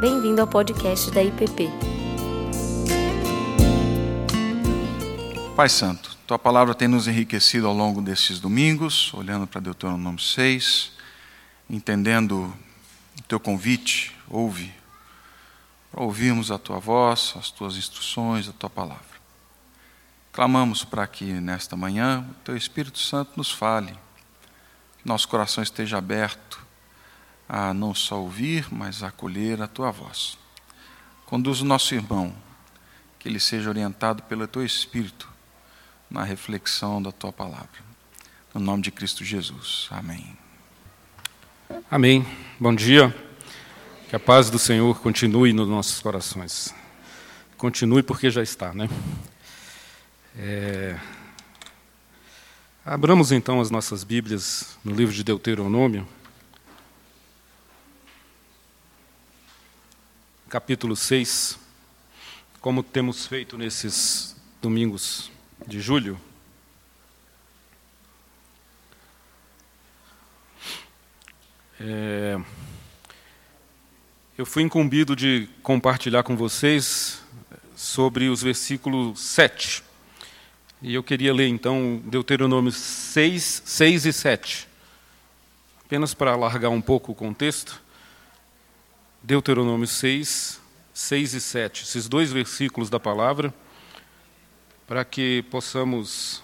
Bem-vindo ao podcast da IPP. Pai Santo, tua palavra tem nos enriquecido ao longo desses domingos, olhando para Deuteronômio 6, entendendo o teu convite, ouve, para ouvirmos a tua voz, as tuas instruções, a tua palavra. Clamamos para que nesta manhã o teu Espírito Santo nos fale, que nosso coração esteja aberto a não só ouvir, mas a acolher a tua voz. Conduz o nosso irmão, que ele seja orientado pelo teu Espírito na reflexão da tua palavra. No nome de Cristo Jesus. Amém. Amém. Bom dia. Que a paz do Senhor continue nos nossos corações. Continue porque já está, né? É... Abramos então as nossas Bíblias no livro de Deuteronômio. Capítulo 6, como temos feito nesses domingos de julho. É, eu fui incumbido de compartilhar com vocês sobre os versículos 7. E eu queria ler então Deuteronômio 6, 6 e 7. Apenas para alargar um pouco o contexto. Deuteronômio 6, 6 e 7, esses dois versículos da palavra, para que possamos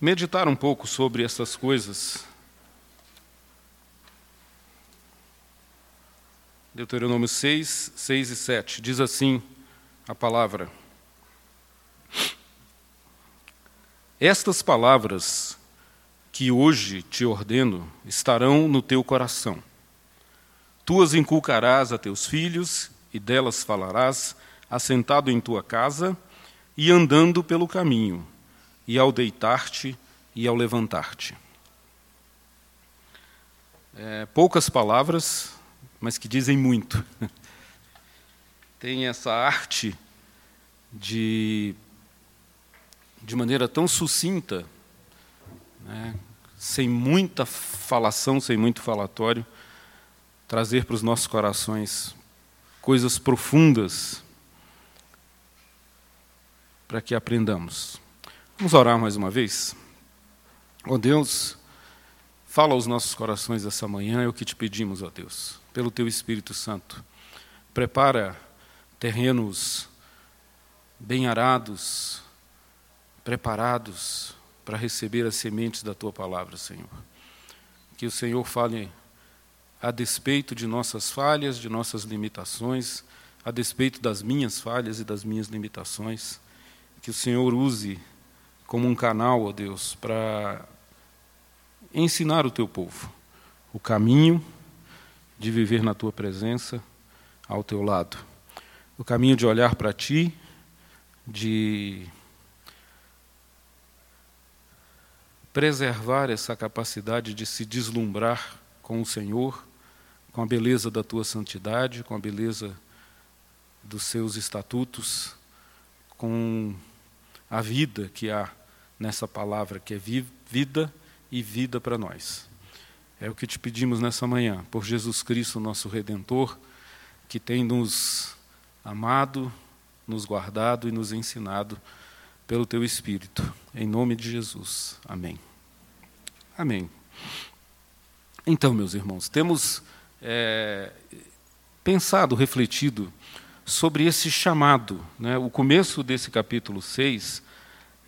meditar um pouco sobre essas coisas. Deuteronômio 6, 6 e 7, diz assim a palavra: Estas palavras que hoje te ordeno estarão no teu coração Tu as inculcarás a teus filhos, e delas falarás, assentado em tua casa e andando pelo caminho, e ao deitar-te e ao levantar-te. É, poucas palavras, mas que dizem muito. Tem essa arte de, de maneira tão sucinta, né, sem muita falação, sem muito falatório, trazer para os nossos corações coisas profundas para que aprendamos. Vamos orar mais uma vez? Ó oh Deus, fala aos nossos corações essa manhã, é o que te pedimos, ó oh Deus, pelo teu Espírito Santo. Prepara terrenos bem arados, preparados para receber as sementes da tua palavra, Senhor. Que o Senhor fale a despeito de nossas falhas, de nossas limitações, a despeito das minhas falhas e das minhas limitações. Que o Senhor use como um canal, ó Deus, para ensinar o teu povo o caminho de viver na tua presença, ao teu lado. O caminho de olhar para ti, de preservar essa capacidade de se deslumbrar com o Senhor com a beleza da tua santidade, com a beleza dos seus estatutos, com a vida que há nessa palavra, que é vida e vida para nós. É o que te pedimos nessa manhã, por Jesus Cristo, nosso Redentor, que tem nos amado, nos guardado e nos ensinado pelo teu Espírito. Em nome de Jesus. Amém. Amém. Então, meus irmãos, temos é, pensado, refletido sobre esse chamado. Né? O começo desse capítulo 6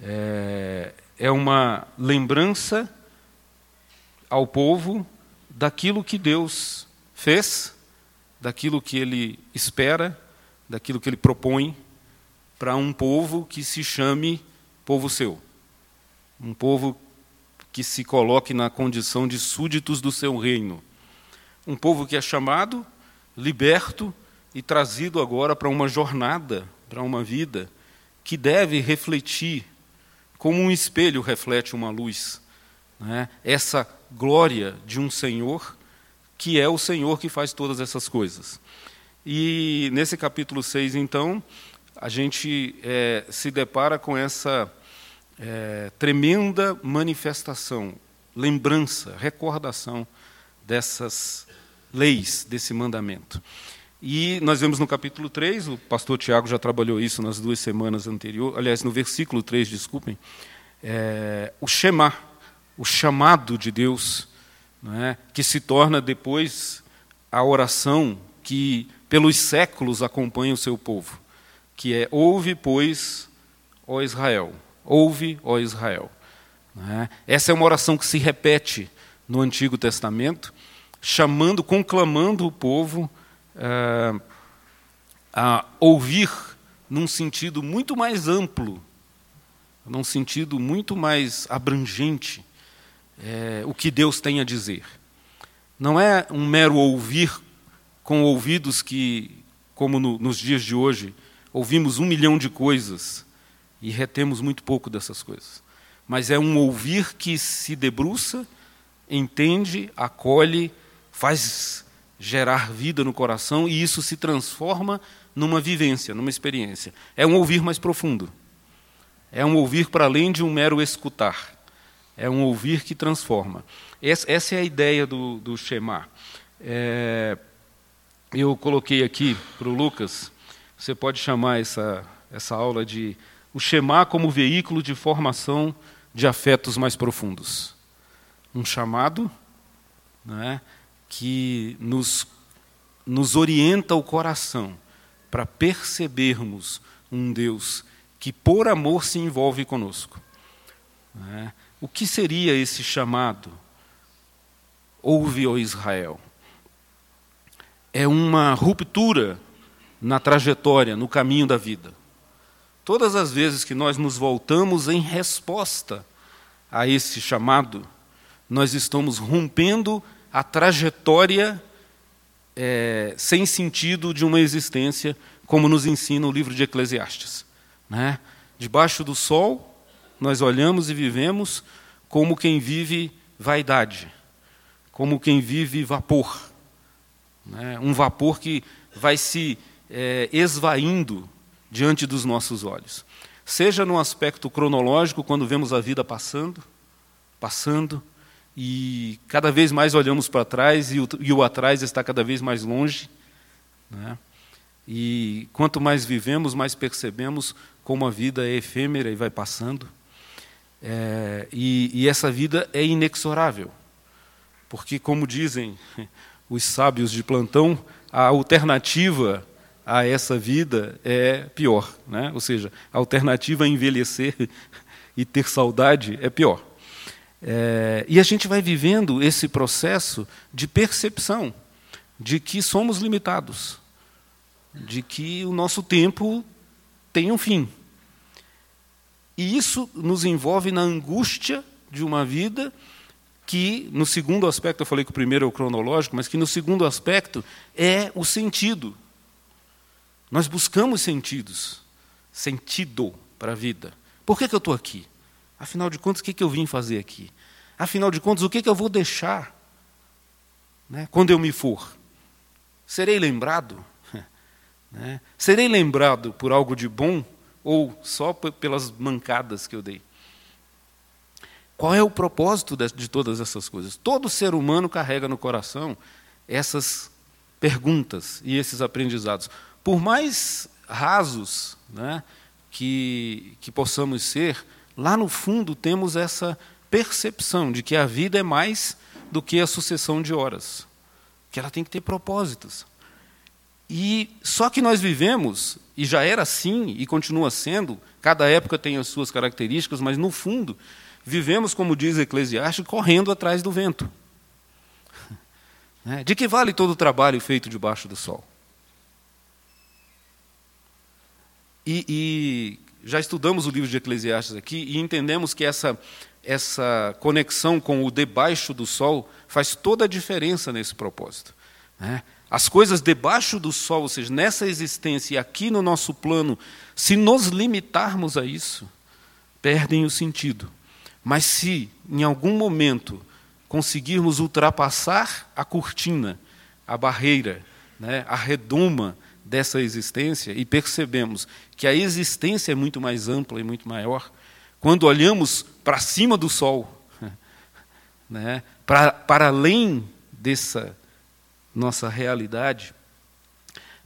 é, é uma lembrança ao povo daquilo que Deus fez, daquilo que ele espera, daquilo que ele propõe para um povo que se chame povo seu. Um povo que se coloque na condição de súditos do seu reino. Um povo que é chamado, liberto e trazido agora para uma jornada, para uma vida que deve refletir, como um espelho reflete uma luz, né? essa glória de um Senhor que é o Senhor que faz todas essas coisas. E nesse capítulo 6, então, a gente é, se depara com essa é, tremenda manifestação, lembrança, recordação dessas leis, desse mandamento. E nós vemos no capítulo 3, o pastor Tiago já trabalhou isso nas duas semanas anteriores, aliás, no versículo 3, desculpem, é, o Shema, o chamado de Deus, é, que se torna depois a oração que pelos séculos acompanha o seu povo, que é: Ouve, pois, ó Israel, ouve, ó Israel. É? Essa é uma oração que se repete no Antigo Testamento, chamando, conclamando o povo é, a ouvir num sentido muito mais amplo, num sentido muito mais abrangente, é, o que Deus tem a dizer. Não é um mero ouvir com ouvidos que, como no, nos dias de hoje, ouvimos um milhão de coisas e retemos muito pouco dessas coisas. Mas é um ouvir que se debruça, entende, acolhe, faz gerar vida no coração e isso se transforma numa vivência, numa experiência. É um ouvir mais profundo. É um ouvir para além de um mero escutar. É um ouvir que transforma. Essa é a ideia do, do Shema. É, eu coloquei aqui para o Lucas, você pode chamar essa, essa aula de o Shema como veículo de formação de afetos mais profundos. Um chamado né, que nos, nos orienta o coração para percebermos um Deus que, por amor, se envolve conosco. Né? O que seria esse chamado? Ouve, ó Israel. É uma ruptura na trajetória, no caminho da vida. Todas as vezes que nós nos voltamos em resposta a esse chamado, nós estamos rompendo a trajetória é, sem sentido de uma existência, como nos ensina o livro de Eclesiastes. Né? Debaixo do sol, nós olhamos e vivemos como quem vive vaidade, como quem vive vapor. Né? Um vapor que vai se é, esvaindo diante dos nossos olhos. Seja no aspecto cronológico, quando vemos a vida passando, passando, e cada vez mais olhamos para trás e o, e o, atrás está cada vez mais longe. Né? E quanto mais vivemos, mais percebemos como a vida é efêmera e vai passando. É, e, e essa vida é inexorável, porque, como dizem os sábios de plantão, a alternativa a essa vida é pior. Né? Ou seja, a alternativa a envelhecer e ter saudade é pior. É, e a gente vai vivendo esse processo de percepção de que somos limitados, de que o nosso tempo tem um fim. E isso nos envolve na angústia de uma vida que, no segundo aspecto, eu falei que o primeiro é o cronológico, mas que no segundo aspecto é o sentido. Nós buscamos sentidos, sentido para a vida. Por que, que eu estou aqui? Afinal de contas, o que, eu vim fazer aqui? Afinal de contas, o que, eu vou deixar né, quando eu me for? Serei lembrado? Né? Serei lembrado por algo de bom ou só pelas mancadas que eu dei? Qual é o propósito de, de todas essas coisas? Todo ser humano carrega no coração essas perguntas e esses aprendizados. Por mais rasos né, que, que possamos ser, lá no fundo temos essa percepção de que a vida é mais do que a sucessão de horas, que ela tem que ter propósitos. E só que nós vivemos, e já era assim e continua sendo, cada época tem as suas características, mas no fundo, vivemos, como diz Eclesiastes, correndo atrás do vento. Né? De que vale todo o trabalho feito debaixo do sol? E, e, já estudamos o livro de Eclesiastes aqui e entendemos que essa, essa conexão com o debaixo do sol faz toda a diferença nesse propósito. Né? As coisas debaixo do sol, ou seja, nessa existência e aqui no nosso plano, se nos limitarmos a isso, perdem o sentido. Mas se em algum momento conseguirmos ultrapassar a cortina, a barreira, né, a redoma dessa existência e percebemos que a existência é muito mais ampla e muito maior, quando olhamos para cima do sol, né, para, para além dessa nossa realidade,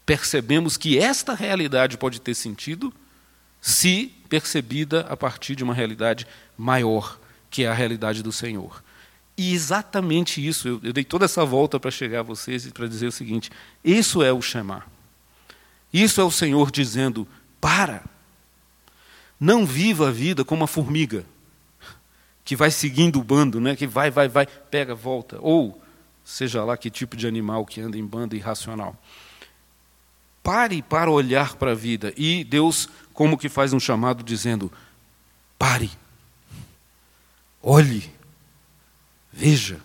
percebemos que esta realidade pode ter sentido se percebida a partir de uma realidade maior, que é a realidade do Senhor. E exatamente isso, eu, eu dei toda essa volta para chegar a vocês e para dizer o seguinte: isso é o chamar. Isso é o Senhor dizendo: para. Não viva a vida como uma formiga que vai seguindo o bando, né? que vai, vai, vai, pega, volta. Ou seja lá que tipo de animal que anda em bando irracional. Pare para olhar para a vida. E Deus, como que faz um chamado dizendo: pare, olhe, veja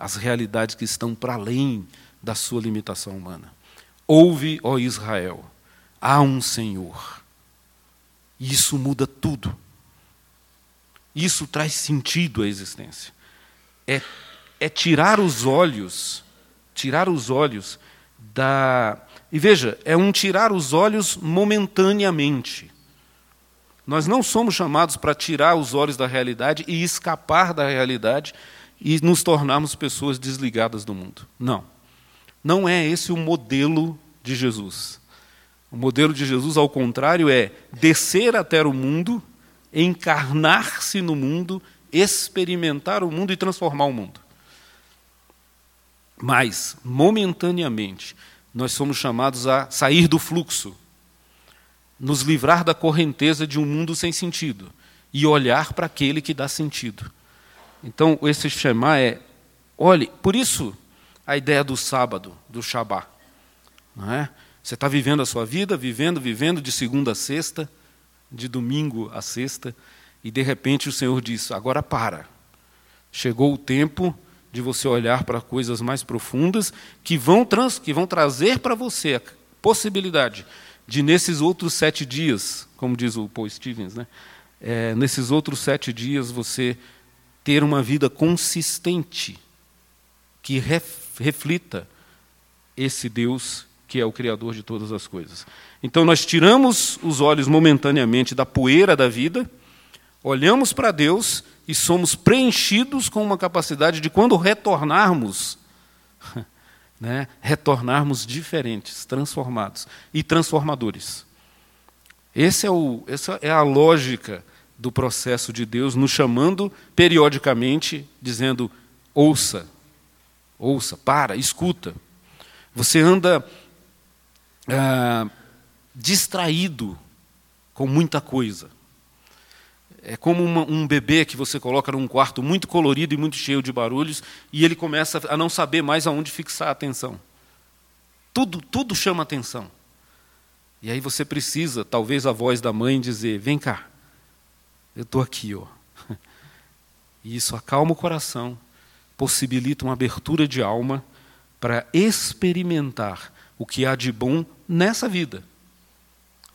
as realidades que estão para além da sua limitação humana. Ouve, ó Israel, há um Senhor. Isso muda tudo. Isso traz sentido à existência. É, é tirar os olhos, tirar os olhos da. E veja, é um tirar os olhos momentaneamente. Nós não somos chamados para tirar os olhos da realidade e escapar da realidade e nos tornarmos pessoas desligadas do mundo. Não. Não é esse o modelo de Jesus. O modelo de Jesus, ao contrário, é descer até o mundo, encarnar-se no mundo, experimentar o mundo e transformar o mundo. Mas, momentaneamente, nós somos chamados a sair do fluxo, nos livrar da correnteza de um mundo sem sentido e olhar para aquele que dá sentido. Então, esse Shema é, olhe, por isso a ideia do sábado, do Shabat. Não é? Você está vivendo a sua vida, vivendo, vivendo de segunda a sexta, de domingo a sexta, e de repente o Senhor diz: agora para. Chegou o tempo de você olhar para coisas mais profundas que vão, trans, que vão trazer para você a possibilidade de, nesses outros sete dias, como diz o Paul Stevens, né? É, nesses outros sete dias você ter uma vida consistente que ref, reflita esse Deus que é o Criador de todas as coisas. Então nós tiramos os olhos momentaneamente da poeira da vida, olhamos para Deus e somos preenchidos com uma capacidade de, quando retornarmos, né, retornarmos diferentes, transformados e transformadores. Esse é o, essa é a lógica do processo de Deus nos chamando periodicamente, dizendo: ouça, ouça, para, escuta. Você anda ah, distraído com muita coisa. É como uma, um bebê que você coloca num quarto muito colorido e muito cheio de barulhos e ele começa a não saber mais aonde fixar a atenção. Tudo, tudo chama atenção. E aí você precisa, talvez a voz da mãe dizer: "Vem cá. Eu estou aqui, ó". E isso acalma o coração, possibilita uma abertura de alma para experimentar o que há de bom nessa vida,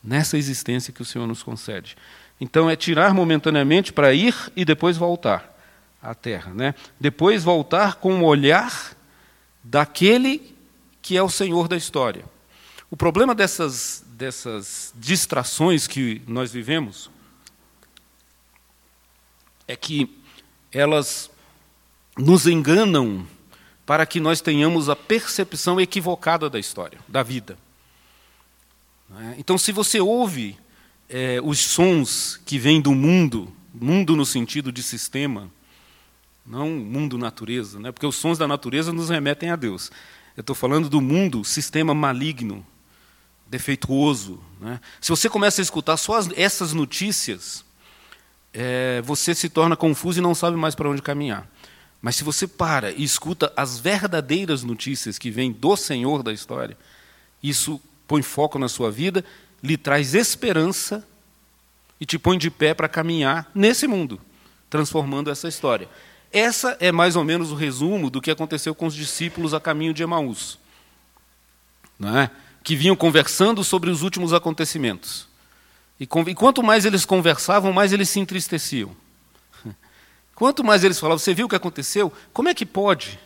nessa existência que o Senhor nos concede. Então é tirar momentaneamente para ir e depois voltar à terra, né? Depois voltar com o olhar daquele que é o Senhor da história. O problema dessas dessas distrações que nós vivemos é que elas nos enganam para que nós tenhamos a percepção equivocada da história, da vida. É? Então, se você ouve é, os sons que vêm do mundo, mundo no sentido de sistema, não mundo natureza, né? porque os sons da natureza nos remetem a Deus. Eu estou falando do mundo, sistema maligno, defeituoso. Né? Se você começa a escutar só as, essas notícias, é, você se torna confuso e não sabe mais para onde caminhar. Mas se você para e escuta as verdadeiras notícias que vêm do Senhor da história, isso põe foco na sua vida, lhe traz esperança e te põe de pé para caminhar nesse mundo, transformando essa história. Essa é mais ou menos o resumo do que aconteceu com os discípulos a caminho de Emaús, é? que vinham conversando sobre os últimos acontecimentos. E quanto mais eles conversavam, mais eles se entristeciam. Quanto mais eles falavam, você viu o que aconteceu? Como é que pode?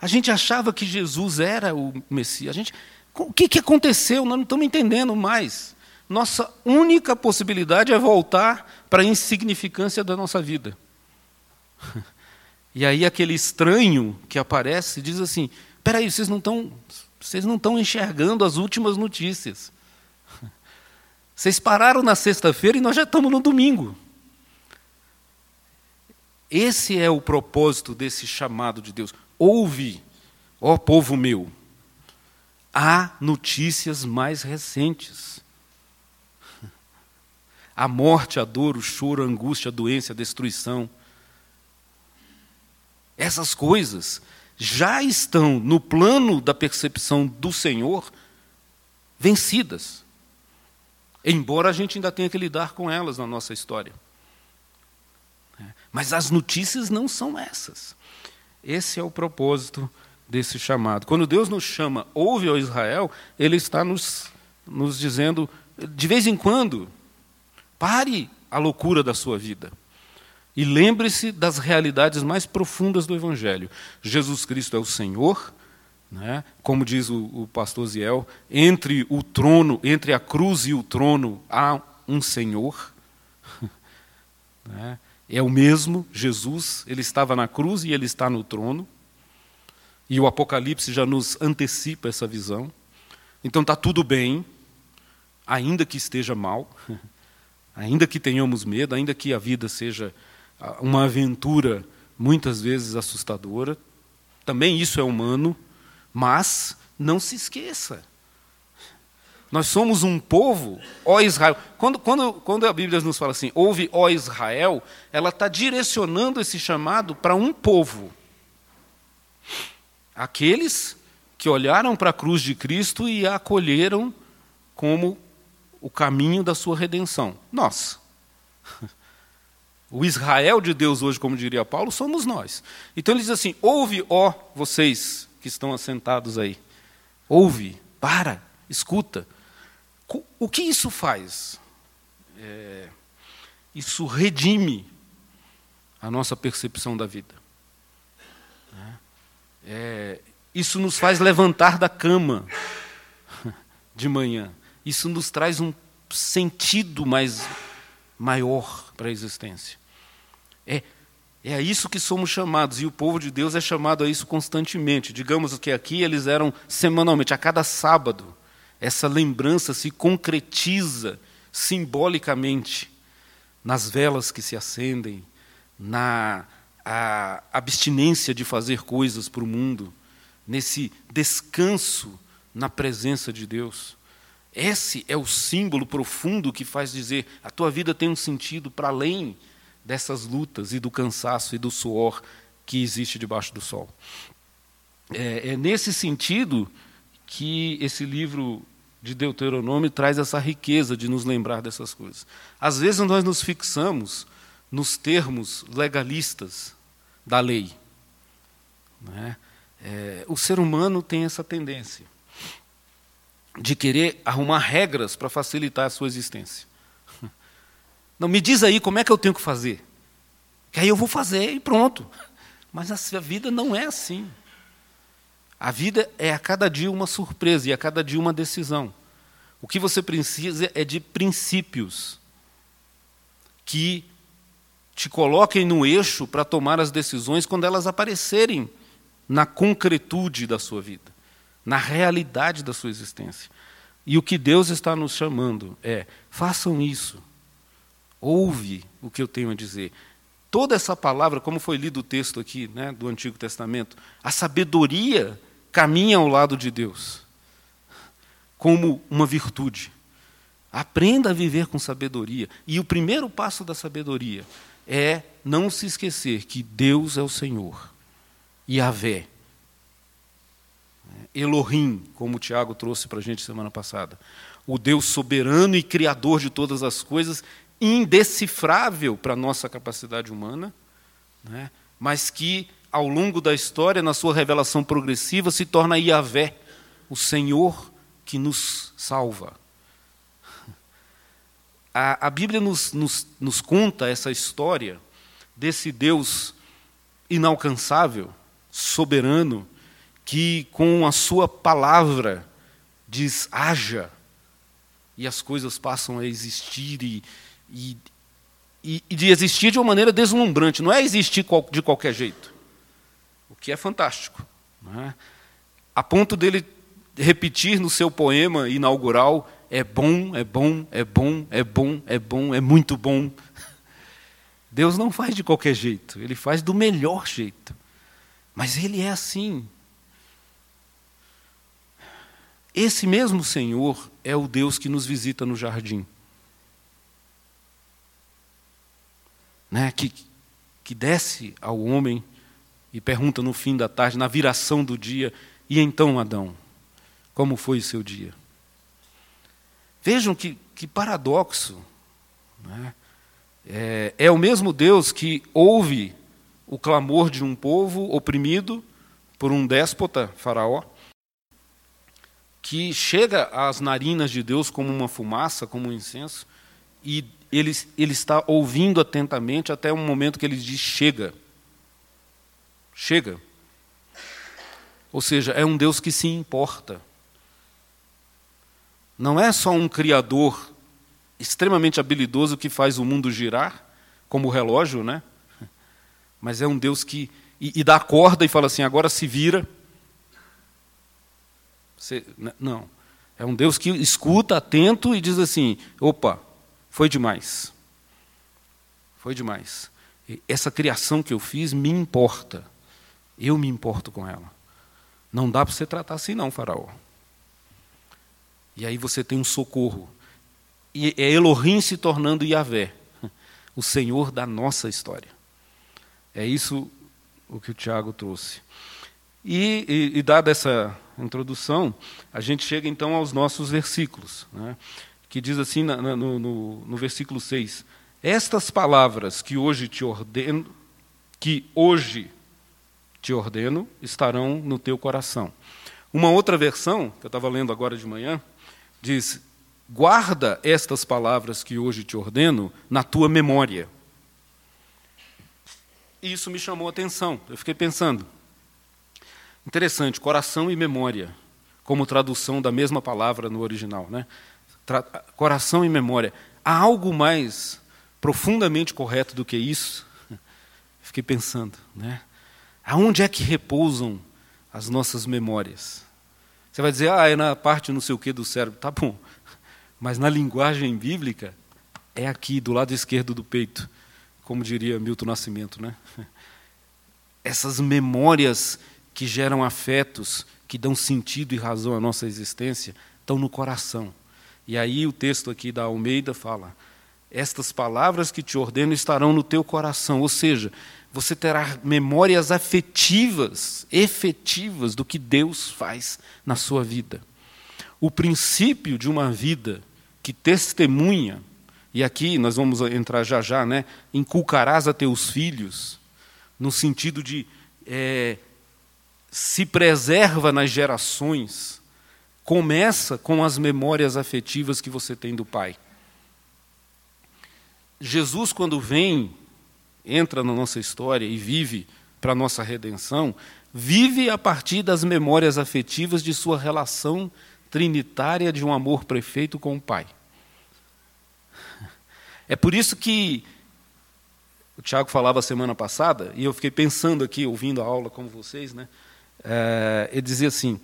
A gente achava que Jesus era o Messias. A gente, o que, que aconteceu? Nós não estamos entendendo mais. Nossa única possibilidade é voltar para a insignificância da nossa vida. E aí aquele estranho que aparece diz assim: espera aí, vocês não estão vocês não estão enxergando as últimas notícias. Vocês pararam na sexta-feira e nós já estamos no domingo. Esse é o propósito desse chamado de Deus. Ouve, ó povo meu, há notícias mais recentes. A morte, a dor, o choro, a angústia, a doença, a destruição. Essas coisas já estão no plano da percepção do Senhor vencidas. Embora a gente ainda tenha que lidar com elas na nossa história. Mas as notícias não são essas. Esse é o propósito desse chamado. Quando Deus nos chama, ouve ao Israel, Ele está nos, nos dizendo, de vez em quando, pare a loucura da sua vida. E lembre-se das realidades mais profundas do Evangelho. Jesus Cristo é o Senhor, né? como diz o, o pastor Ziel, entre o trono, entre a cruz e o trono há um Senhor. né? É o mesmo, Jesus, ele estava na cruz e ele está no trono. E o Apocalipse já nos antecipa essa visão. Então está tudo bem, ainda que esteja mal, ainda que tenhamos medo, ainda que a vida seja ah, uma aventura muitas vezes assustadora. Também isso é humano, mas não se esqueça. Nós somos um povo, ó Israel. Quando, quando, quando a Bíblia nos fala assim, ouve, ó Israel, ela está direcionando esse chamado para um povo. Aqueles que olharam para a cruz de Cristo e a acolheram como o caminho da sua redenção. Nós. O Israel de Deus hoje, como diria Paulo, somos nós. Então ele diz assim: ouve, ó vocês que estão assentados aí. Ouve, para, escuta. O que isso faz? É, isso redime a nossa percepção da vida. É, isso nos faz levantar da cama de manhã. Isso nos traz um sentido mais maior para a existência. É, é a isso que somos chamados, e o povo de Deus é chamado a isso constantemente. Digamos que aqui eles eram semanalmente, a cada sábado. Essa lembrança se concretiza simbolicamente nas velas que se acendem, na abstinência de fazer coisas para o mundo, nesse descanso na presença de Deus. Esse é o símbolo profundo que faz dizer a tua vida tem um sentido para além dessas lutas e do cansaço e do suor que existe debaixo do sol. É, é nesse sentido que esse livro de Deuteronômio traz essa riqueza de nos lembrar dessas coisas. Às vezes nós nos fixamos nos termos legalistas da lei. É? É, o ser humano tem essa tendência de querer arrumar regras para facilitar a sua existência. Não, me diz aí como é que eu tenho que fazer. Que aí eu vou fazer e pronto. Mas a vida não é assim. A vida é a cada dia uma surpresa e a cada dia uma decisão. O que você precisa é de princípios que te coloquem no eixo para tomar as decisões quando elas aparecerem na concretude da sua vida, na realidade da sua existência. E o que Deus está nos chamando é: façam isso. Ouve o que eu tenho a dizer. Toda essa palavra, como foi lido o texto aqui né, do Antigo Testamento, a sabedoria caminha ao lado de Deus como uma virtude. Aprenda a viver com sabedoria. E o primeiro passo da sabedoria é não se esquecer que Deus é o Senhor. Yahvé. Elohim, como o Tiago trouxe para a gente semana passada. O Deus soberano e criador de todas as coisas, indecifrável para a nossa capacidade humana, né? mas que, ao longo da história, na sua revelação progressiva, se torna Yahvé, o Senhor que nos salva. A, a Bíblia nos, nos, nos conta essa história desse Deus inalcançável, soberano, que com a sua palavra diz haja, e as coisas passam a existir, e, e, e, de existir de uma maneira deslumbrante, não é existir de qualquer jeito, que é fantástico. É? a ponto dele repetir no seu poema inaugural: é bom, é bom, é bom, é bom, é bom, é muito bom. Deus não faz de qualquer jeito, ele faz do melhor jeito. Mas ele é assim. Esse mesmo Senhor é o Deus que nos visita no jardim. Né? Que, que desce ao homem e pergunta no fim da tarde, na viração do dia: E então, Adão, como foi o seu dia? Vejam que, que paradoxo. Né? É, é o mesmo Deus que ouve o clamor de um povo oprimido por um déspota, Faraó, que chega às narinas de Deus como uma fumaça, como um incenso, e ele, ele está ouvindo atentamente até o momento que ele diz: chega. Chega. Ou seja, é um Deus que se importa. Não é só um criador extremamente habilidoso que faz o mundo girar, como o relógio, né? Mas é um Deus que. E, e dá corda e fala assim: agora se vira. Você, não. É um Deus que escuta atento e diz assim: opa, foi demais. Foi demais. Essa criação que eu fiz me importa. Eu me importo com ela. Não dá para você tratar assim, não, Faraó. E aí você tem um socorro. E é Elohim se tornando Yahvé, o Senhor da nossa história. É isso o que o Tiago trouxe. E, e, e, dada essa introdução, a gente chega então aos nossos versículos, né, que diz assim na, no, no, no versículo 6: Estas palavras que hoje te ordeno, que hoje te ordeno, estarão no teu coração. Uma outra versão, que eu estava lendo agora de manhã, diz: Guarda estas palavras que hoje te ordeno na tua memória. E isso me chamou a atenção. Eu fiquei pensando, Interessante, coração e memória, como tradução da mesma palavra no original. Né? Tra coração e memória. Há algo mais profundamente correto do que isso? Fiquei pensando. Né? Aonde é que repousam as nossas memórias? Você vai dizer, ah, é na parte não sei o que do cérebro. Tá bom. Mas na linguagem bíblica, é aqui, do lado esquerdo do peito, como diria Milton Nascimento. Né? Essas memórias que geram afetos, que dão sentido e razão à nossa existência, estão no coração. E aí o texto aqui da Almeida fala: Estas palavras que te ordeno estarão no teu coração, ou seja, você terá memórias afetivas, efetivas do que Deus faz na sua vida. O princípio de uma vida que testemunha, e aqui nós vamos entrar já já, né? Inculcarás a teus filhos, no sentido de é, se preserva nas gerações começa com as memórias afetivas que você tem do Pai. Jesus, quando vem, entra na nossa história e vive para a nossa redenção, vive a partir das memórias afetivas de sua relação trinitária de um amor perfeito com o Pai. É por isso que o Tiago falava semana passada, e eu fiquei pensando aqui, ouvindo a aula como vocês, né? É, ele dizia assim,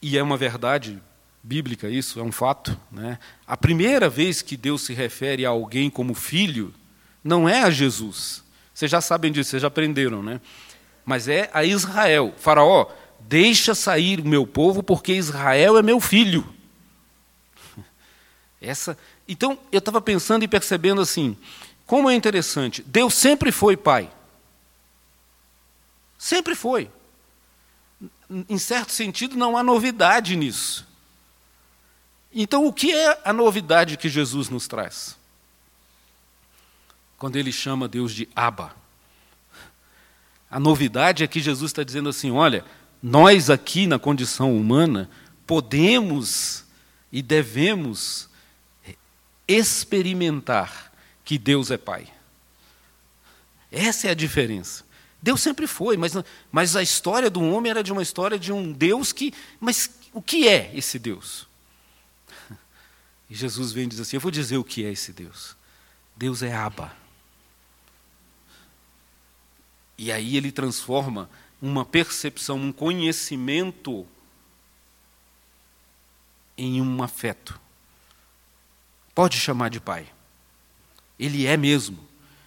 e é uma verdade bíblica isso, é um fato. Né? A primeira vez que Deus se refere a alguém como filho, não é a Jesus. Vocês já sabem disso, vocês já aprenderam, né? Mas é a Israel. Faraó, deixa sair o meu povo, porque Israel é meu filho. Essa. Então, eu estava pensando e percebendo assim, como é interessante. Deus sempre foi pai. Sempre foi em certo sentido, não há novidade nisso. Então, o que é a novidade que Jesus nos traz? Quando ele chama Deus de Abba. A novidade é que Jesus está dizendo assim: olha, nós aqui na condição humana podemos e devemos experimentar que Deus é Pai. Essa é a diferença. Deus sempre foi, mas, mas a história do homem era de uma história de um Deus que. Mas o que é esse Deus? E Jesus vem e diz assim: Eu vou dizer o que é esse Deus. Deus é Abba. E aí ele transforma uma percepção, um conhecimento em um afeto. Pode chamar de pai. Ele é mesmo.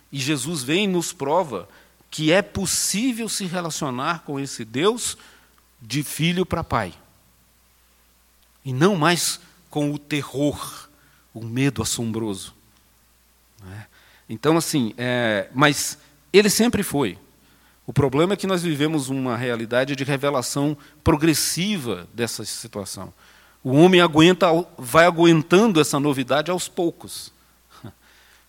E Jesus vem e nos prova que é possível se relacionar com esse Deus de filho para pai. E não mais com o terror, o medo assombroso. É? Então, assim, é, mas ele sempre foi. O problema é que nós vivemos uma realidade de revelação progressiva dessa situação. O homem aguenta, vai aguentando essa novidade aos poucos.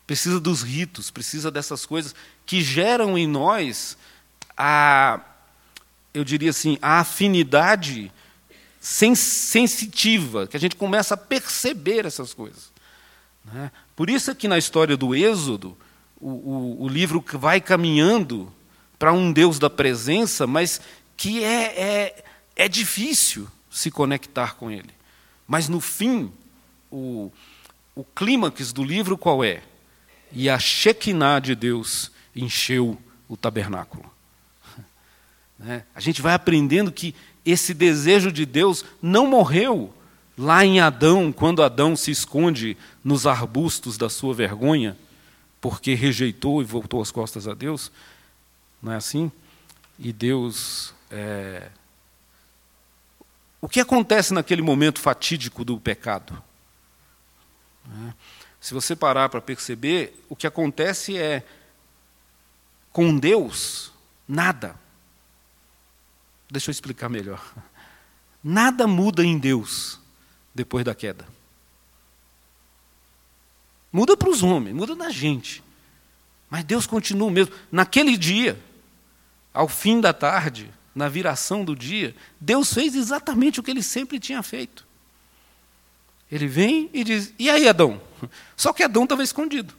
Precisa dos ritos, precisa dessas coisas que geram em nós a, eu diria assim, a afinidade sensitiva, que a gente começa a perceber essas coisas. Né? Por isso é que na história do Êxodo, o, o, o livro vai caminhando para um Deus da presença, mas que é, é, é difícil se conectar com Ele. Mas no fim, o, o clímax do livro qual é? E a Shekinah de Deus encheu o tabernáculo. Né? A gente vai aprendendo que esse desejo de Deus não morreu lá em Adão, quando Adão se esconde nos arbustos da sua vergonha, porque rejeitou e voltou as costas a Deus. Não é assim? E Deus. É... O que acontece naquele momento fatídico do pecado? É. Se você parar para perceber, o que acontece é, com Deus, nada. Deixa eu explicar melhor. Nada muda em Deus depois da queda. Muda para os homens, muda na gente. Mas Deus continua o mesmo. Naquele dia, ao fim da tarde, na viração do dia, Deus fez exatamente o que ele sempre tinha feito. Ele vem e diz: E aí, Adão? Só que Adão estava escondido.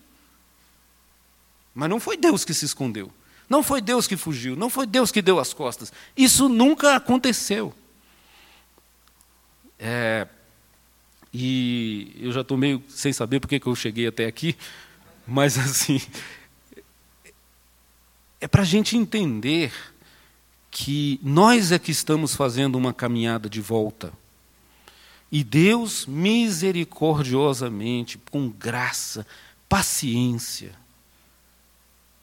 Mas não foi Deus que se escondeu. Não foi Deus que fugiu, não foi Deus que deu as costas. Isso nunca aconteceu. É, e eu já estou meio sem saber porque que eu cheguei até aqui, mas assim, é para a gente entender que nós é que estamos fazendo uma caminhada de volta. E Deus, misericordiosamente, com graça, paciência,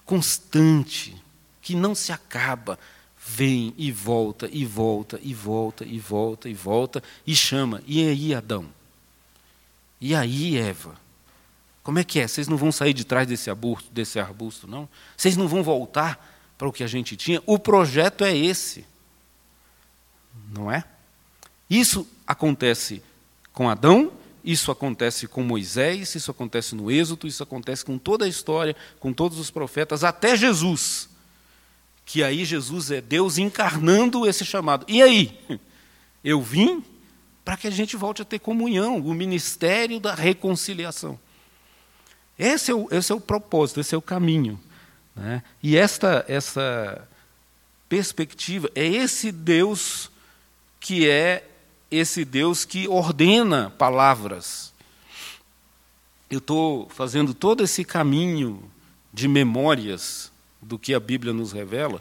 constante, que não se acaba, vem e volta, e volta, e volta, e volta, e volta, e chama. E aí, Adão? E aí, Eva? Como é que é? Vocês não vão sair de trás desse arbusto, desse arbusto, não? Vocês não vão voltar para o que a gente tinha? O projeto é esse. Não é? Isso acontece com Adão isso acontece com Moisés, isso acontece no Êxodo, isso acontece com toda a história, com todos os profetas, até Jesus. Que aí Jesus é Deus encarnando esse chamado. E aí? Eu vim para que a gente volte a ter comunhão, o ministério da reconciliação. Esse é o, esse é o propósito, esse é o caminho. Né? E esta, essa perspectiva é esse Deus que é esse Deus que ordena palavras. Eu estou fazendo todo esse caminho de memórias do que a Bíblia nos revela,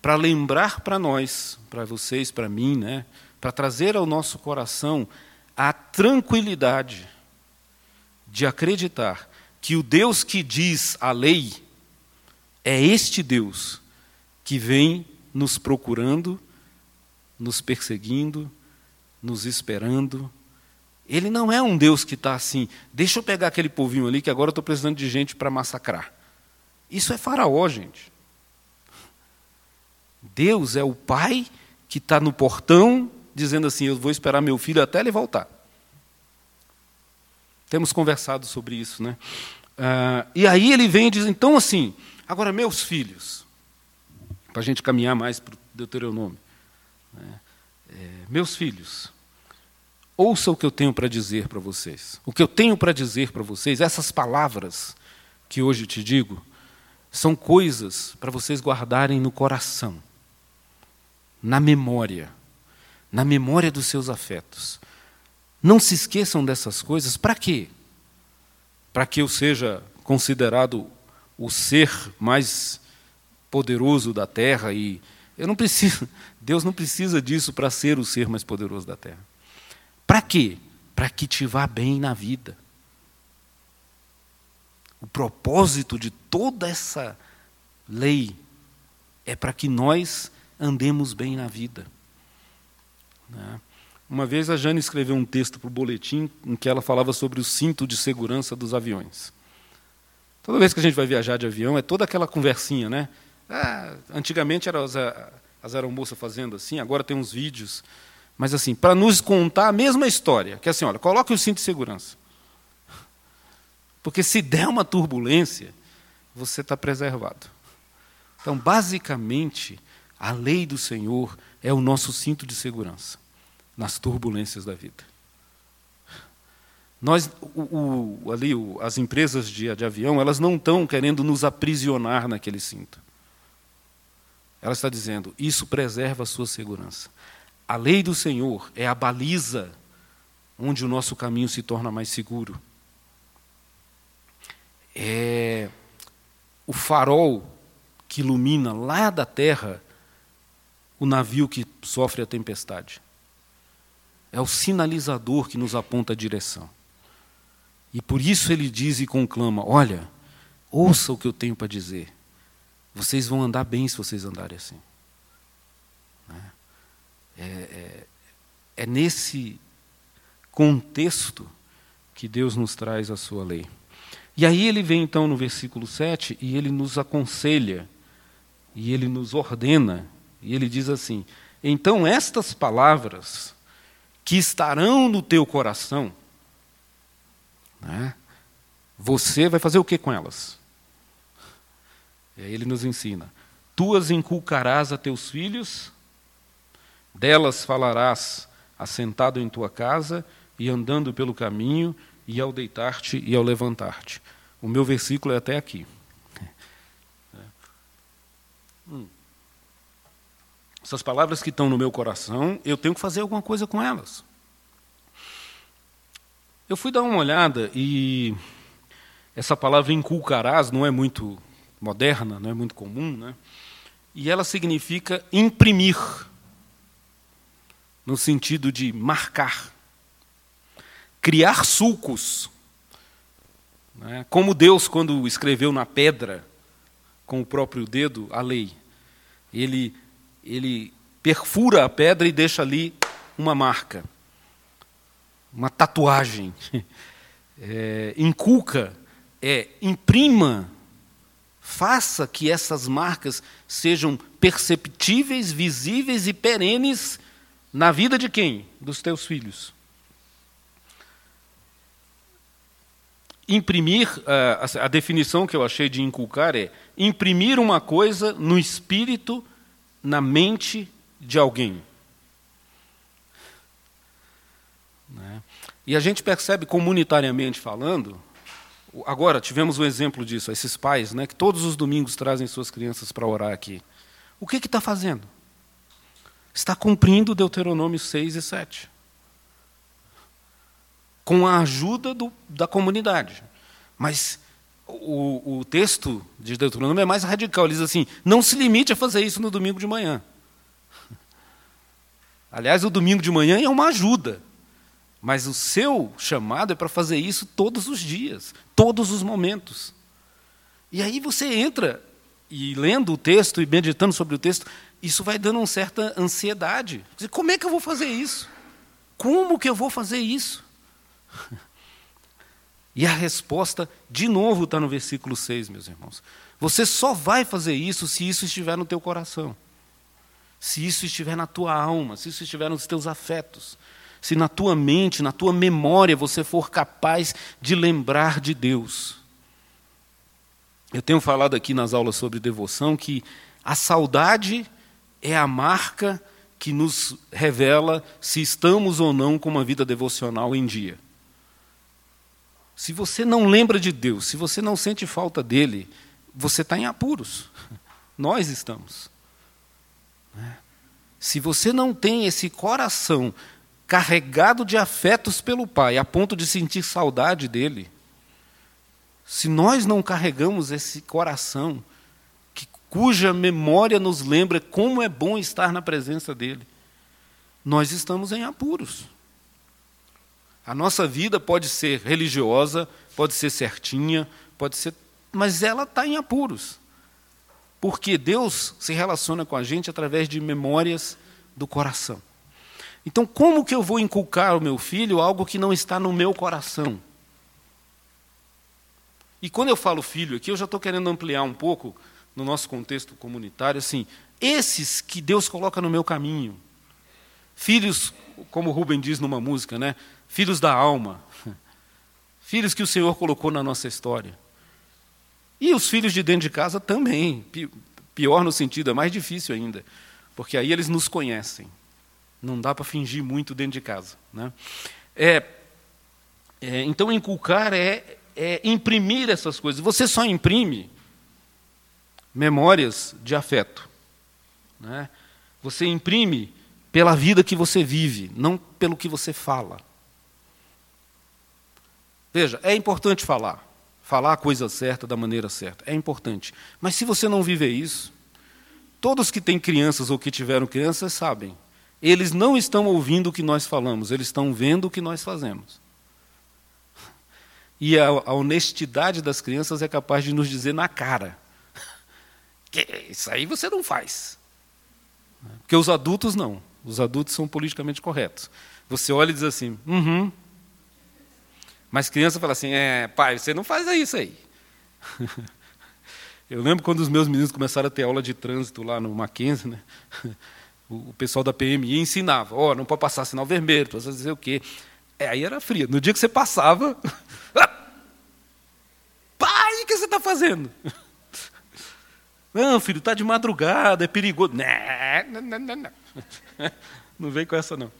para lembrar para nós, para vocês, para mim, né, para trazer ao nosso coração a tranquilidade de acreditar que o Deus que diz a lei é este Deus que vem nos procurando, nos perseguindo, nos esperando. Ele não é um Deus que está assim, deixa eu pegar aquele povinho ali que agora eu estou precisando de gente para massacrar. Isso é Faraó, gente. Deus é o pai que está no portão dizendo assim: Eu vou esperar meu filho até ele voltar. Temos conversado sobre isso, né? Ah, e aí ele vem e diz: Então, assim, agora, meus filhos, para a gente caminhar mais para o Deuteronômio. Né? É, meus filhos, ouça o que eu tenho para dizer para vocês. O que eu tenho para dizer para vocês, essas palavras que hoje te digo, são coisas para vocês guardarem no coração, na memória, na memória dos seus afetos. Não se esqueçam dessas coisas, para quê? Para que eu seja considerado o ser mais poderoso da terra e eu não preciso, Deus não precisa disso para ser o ser mais poderoso da terra. Para quê? para que te vá bem na vida. O propósito de toda essa lei é para que nós andemos bem na vida. Né? Uma vez a Jane escreveu um texto para o boletim em que ela falava sobre o cinto de segurança dos aviões. Toda vez que a gente vai viajar de avião, é toda aquela conversinha, né? Ah, antigamente eram as, as aeromoças fazendo assim, agora tem uns vídeos. Mas assim, para nos contar a mesma história, que é assim, olha, coloque o cinto de segurança. Porque se der uma turbulência, você está preservado. Então, basicamente, a lei do Senhor é o nosso cinto de segurança nas turbulências da vida. Nós, o, o, ali, o, as empresas de, de avião, elas não estão querendo nos aprisionar naquele cinto. Ela está dizendo: isso preserva a sua segurança. A lei do Senhor é a baliza onde o nosso caminho se torna mais seguro. É o farol que ilumina lá da terra o navio que sofre a tempestade. É o sinalizador que nos aponta a direção. E por isso ele diz e conclama: Olha, ouça o que eu tenho para dizer. Vocês vão andar bem se vocês andarem assim. Né? É, é, é nesse contexto que Deus nos traz a sua lei. E aí ele vem então no versículo 7 e ele nos aconselha, e ele nos ordena, e ele diz assim: Então estas palavras que estarão no teu coração, né, você vai fazer o que com elas? E aí ele nos ensina: Tu as inculcarás a teus filhos, delas falarás assentado em tua casa e andando pelo caminho, e ao deitar-te e ao levantar-te. O meu versículo é até aqui. Essas palavras que estão no meu coração, eu tenho que fazer alguma coisa com elas. Eu fui dar uma olhada e essa palavra inculcarás não é muito moderna, não é muito comum, né? E ela significa imprimir, no sentido de marcar, criar sulcos. Né? Como Deus, quando escreveu na pedra, com o próprio dedo, a lei, ele ele perfura a pedra e deixa ali uma marca, uma tatuagem. É, inculca, é, imprima, faça que essas marcas sejam perceptíveis, visíveis e perenes na vida de quem? Dos teus filhos. Imprimir, a definição que eu achei de inculcar é imprimir uma coisa no espírito na mente de alguém. Né? E a gente percebe comunitariamente falando, agora tivemos um exemplo disso, esses pais né, que todos os domingos trazem suas crianças para orar aqui. O que está fazendo? Está cumprindo Deuteronômio 6 e 7. Com a ajuda do, da comunidade. Mas o, o texto de Deuteronômio é mais radical. Ele diz assim: não se limite a fazer isso no domingo de manhã. Aliás, o domingo de manhã é uma ajuda. Mas o seu chamado é para fazer isso todos os dias, todos os momentos. E aí você entra e lendo o texto e meditando sobre o texto, isso vai dando uma certa ansiedade. Como é que eu vou fazer isso? Como que eu vou fazer isso? E a resposta, de novo, está no versículo 6, meus irmãos. Você só vai fazer isso se isso estiver no teu coração, se isso estiver na tua alma, se isso estiver nos teus afetos, se na tua mente, na tua memória você for capaz de lembrar de Deus. Eu tenho falado aqui nas aulas sobre devoção que a saudade é a marca que nos revela se estamos ou não com uma vida devocional em dia. Se você não lembra de Deus, se você não sente falta dele, você está em apuros. Nós estamos. Né? Se você não tem esse coração carregado de afetos pelo Pai, a ponto de sentir saudade dele, se nós não carregamos esse coração, que, cuja memória nos lembra como é bom estar na presença dele, nós estamos em apuros. A nossa vida pode ser religiosa, pode ser certinha, pode ser, mas ela está em apuros. Porque Deus se relaciona com a gente através de memórias do coração. Então, como que eu vou inculcar ao meu filho algo que não está no meu coração? E quando eu falo filho aqui, eu já estou querendo ampliar um pouco no nosso contexto comunitário, assim, esses que Deus coloca no meu caminho. Filhos, como Rubem diz numa música, né? Filhos da alma. Filhos que o Senhor colocou na nossa história. E os filhos de dentro de casa também. Pior no sentido, é mais difícil ainda. Porque aí eles nos conhecem. Não dá para fingir muito dentro de casa. Né? É, é, então, inculcar é, é imprimir essas coisas. Você só imprime memórias de afeto. Né? Você imprime pela vida que você vive, não pelo que você fala. Veja, é importante falar falar a coisa certa da maneira certa. É importante. Mas se você não viver isso, todos que têm crianças ou que tiveram crianças sabem. Eles não estão ouvindo o que nós falamos, eles estão vendo o que nós fazemos. E a, a honestidade das crianças é capaz de nos dizer na cara: que isso aí você não faz. Porque os adultos não. Os adultos são politicamente corretos. Você olha e diz assim: uhum, mas criança fala assim: é, pai, você não faz isso aí. Eu lembro quando os meus meninos começaram a ter aula de trânsito lá no Mackenzie, né? o pessoal da PMI ensinava: ó, oh, não pode passar sinal vermelho, precisa dizer o quê. É, aí era frio. No dia que você passava, pai, o que você está fazendo? Não, filho, está de madrugada, é perigoso. Não, não, não, não. Não vem com essa, não.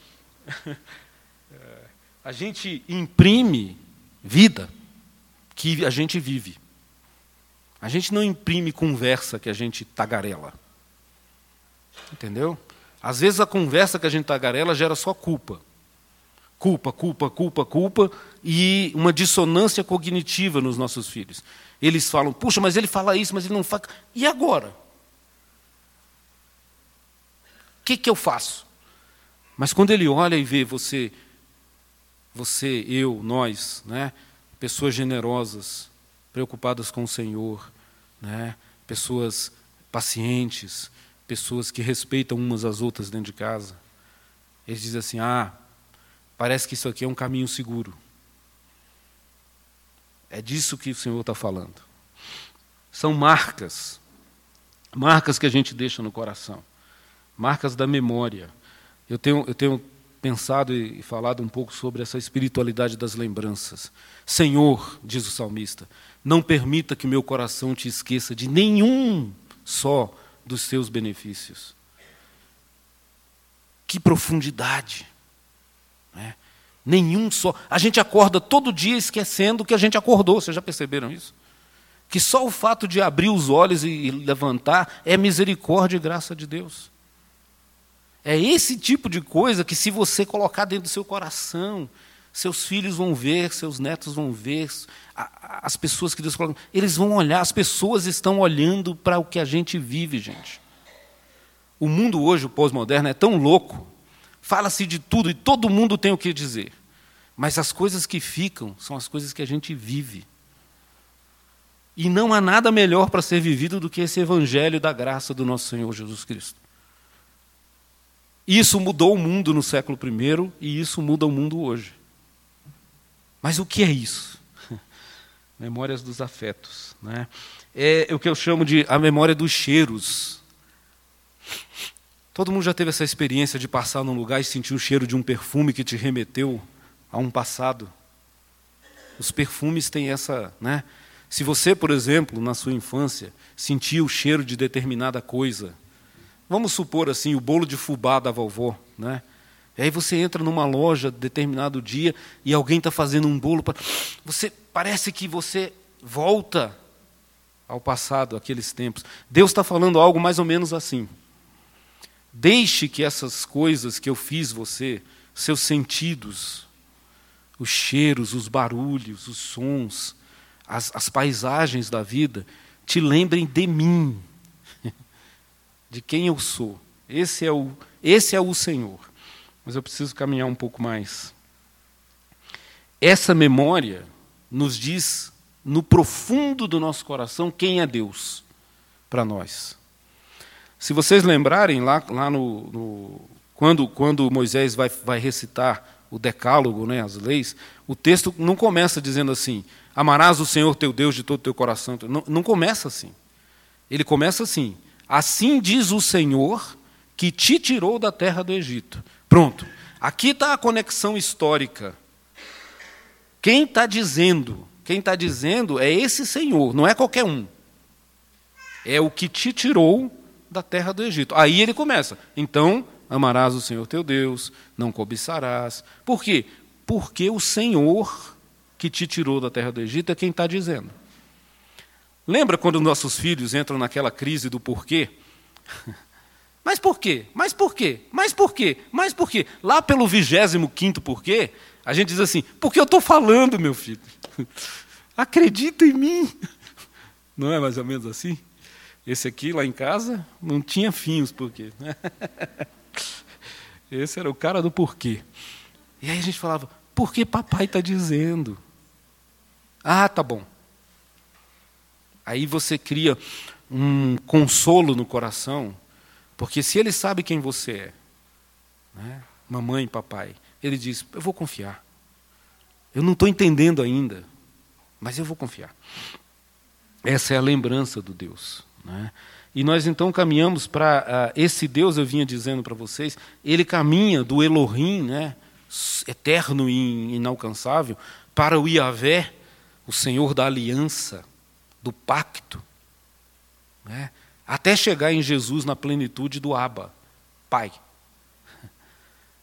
A gente imprime vida que a gente vive. A gente não imprime conversa que a gente tagarela. Entendeu? Às vezes a conversa que a gente tagarela gera só culpa. Culpa, culpa, culpa, culpa e uma dissonância cognitiva nos nossos filhos. Eles falam, puxa, mas ele fala isso, mas ele não fala. E agora? O que, que eu faço? Mas quando ele olha e vê você você, eu, nós, né? pessoas generosas, preocupadas com o Senhor, né? pessoas pacientes, pessoas que respeitam umas às outras dentro de casa. Eles dizem assim: ah, parece que isso aqui é um caminho seguro. É disso que o Senhor está falando. São marcas, marcas que a gente deixa no coração, marcas da memória. Eu tenho, eu tenho pensado e falado um pouco sobre essa espiritualidade das lembranças. Senhor, diz o salmista, não permita que meu coração te esqueça de nenhum só dos seus benefícios. Que profundidade! Né? Nenhum só. A gente acorda todo dia esquecendo que a gente acordou, vocês já perceberam isso? Que só o fato de abrir os olhos e levantar é misericórdia e graça de Deus. É esse tipo de coisa que, se você colocar dentro do seu coração, seus filhos vão ver, seus netos vão ver, as pessoas que Deus coloca, eles vão olhar, as pessoas estão olhando para o que a gente vive, gente. O mundo hoje, o pós-moderno, é tão louco, fala-se de tudo e todo mundo tem o que dizer, mas as coisas que ficam são as coisas que a gente vive. E não há nada melhor para ser vivido do que esse evangelho da graça do nosso Senhor Jesus Cristo. Isso mudou o mundo no século I e isso muda o mundo hoje. Mas o que é isso? Memórias dos afetos. Né? É o que eu chamo de a memória dos cheiros. Todo mundo já teve essa experiência de passar num lugar e sentir o cheiro de um perfume que te remeteu a um passado. Os perfumes têm essa. Né? Se você, por exemplo, na sua infância, sentia o cheiro de determinada coisa, Vamos supor assim, o bolo de fubá da vovó, né? E aí você entra numa loja determinado dia e alguém está fazendo um bolo para você parece que você volta ao passado, aqueles tempos. Deus está falando algo mais ou menos assim. Deixe que essas coisas que eu fiz você, seus sentidos, os cheiros, os barulhos, os sons, as, as paisagens da vida, te lembrem de mim de quem eu sou. Esse é o, esse é o Senhor. Mas eu preciso caminhar um pouco mais. essa memória nos diz no profundo do nosso coração quem é Deus para nós. Se vocês lembrarem, lá, lá no, no, quando, quando Moisés vai, vai recitar o decálogo, né, as leis, o texto não começa dizendo assim: amarás o Senhor teu Deus de todo o teu coração. Não, não começa assim. Ele começa assim: assim diz o Senhor que te tirou da terra do Egito. Pronto. Aqui está a conexão histórica. Quem está dizendo? Quem está dizendo é esse Senhor, não é qualquer um. É o que te tirou da terra do Egito. Aí ele começa. Então, amarás o Senhor teu Deus, não cobiçarás. Por quê? Porque o Senhor que te tirou da terra do Egito é quem está dizendo. Lembra quando nossos filhos entram naquela crise do porquê? Mas por quê? Mas por quê? Mas por quê? Mas por quê? Lá pelo vigésimo quinto porquê, a gente diz assim, porque eu estou falando, meu filho. Acredita em mim. Não é mais ou menos assim? Esse aqui, lá em casa, não tinha fim os porquê. Esse era o cara do porquê. E aí a gente falava, por que papai está dizendo? Ah, tá bom. Aí você cria um consolo no coração, porque se ele sabe quem você é, né, mamãe, papai, ele diz: Eu vou confiar. Eu não estou entendendo ainda, mas eu vou confiar. Essa é a lembrança do Deus. Né? E nós então caminhamos para uh, esse Deus, eu vinha dizendo para vocês, ele caminha do Elohim, né, eterno e inalcançável, para o Iavé, o Senhor da aliança, do pacto, né, até chegar em Jesus na plenitude do Abba, Pai.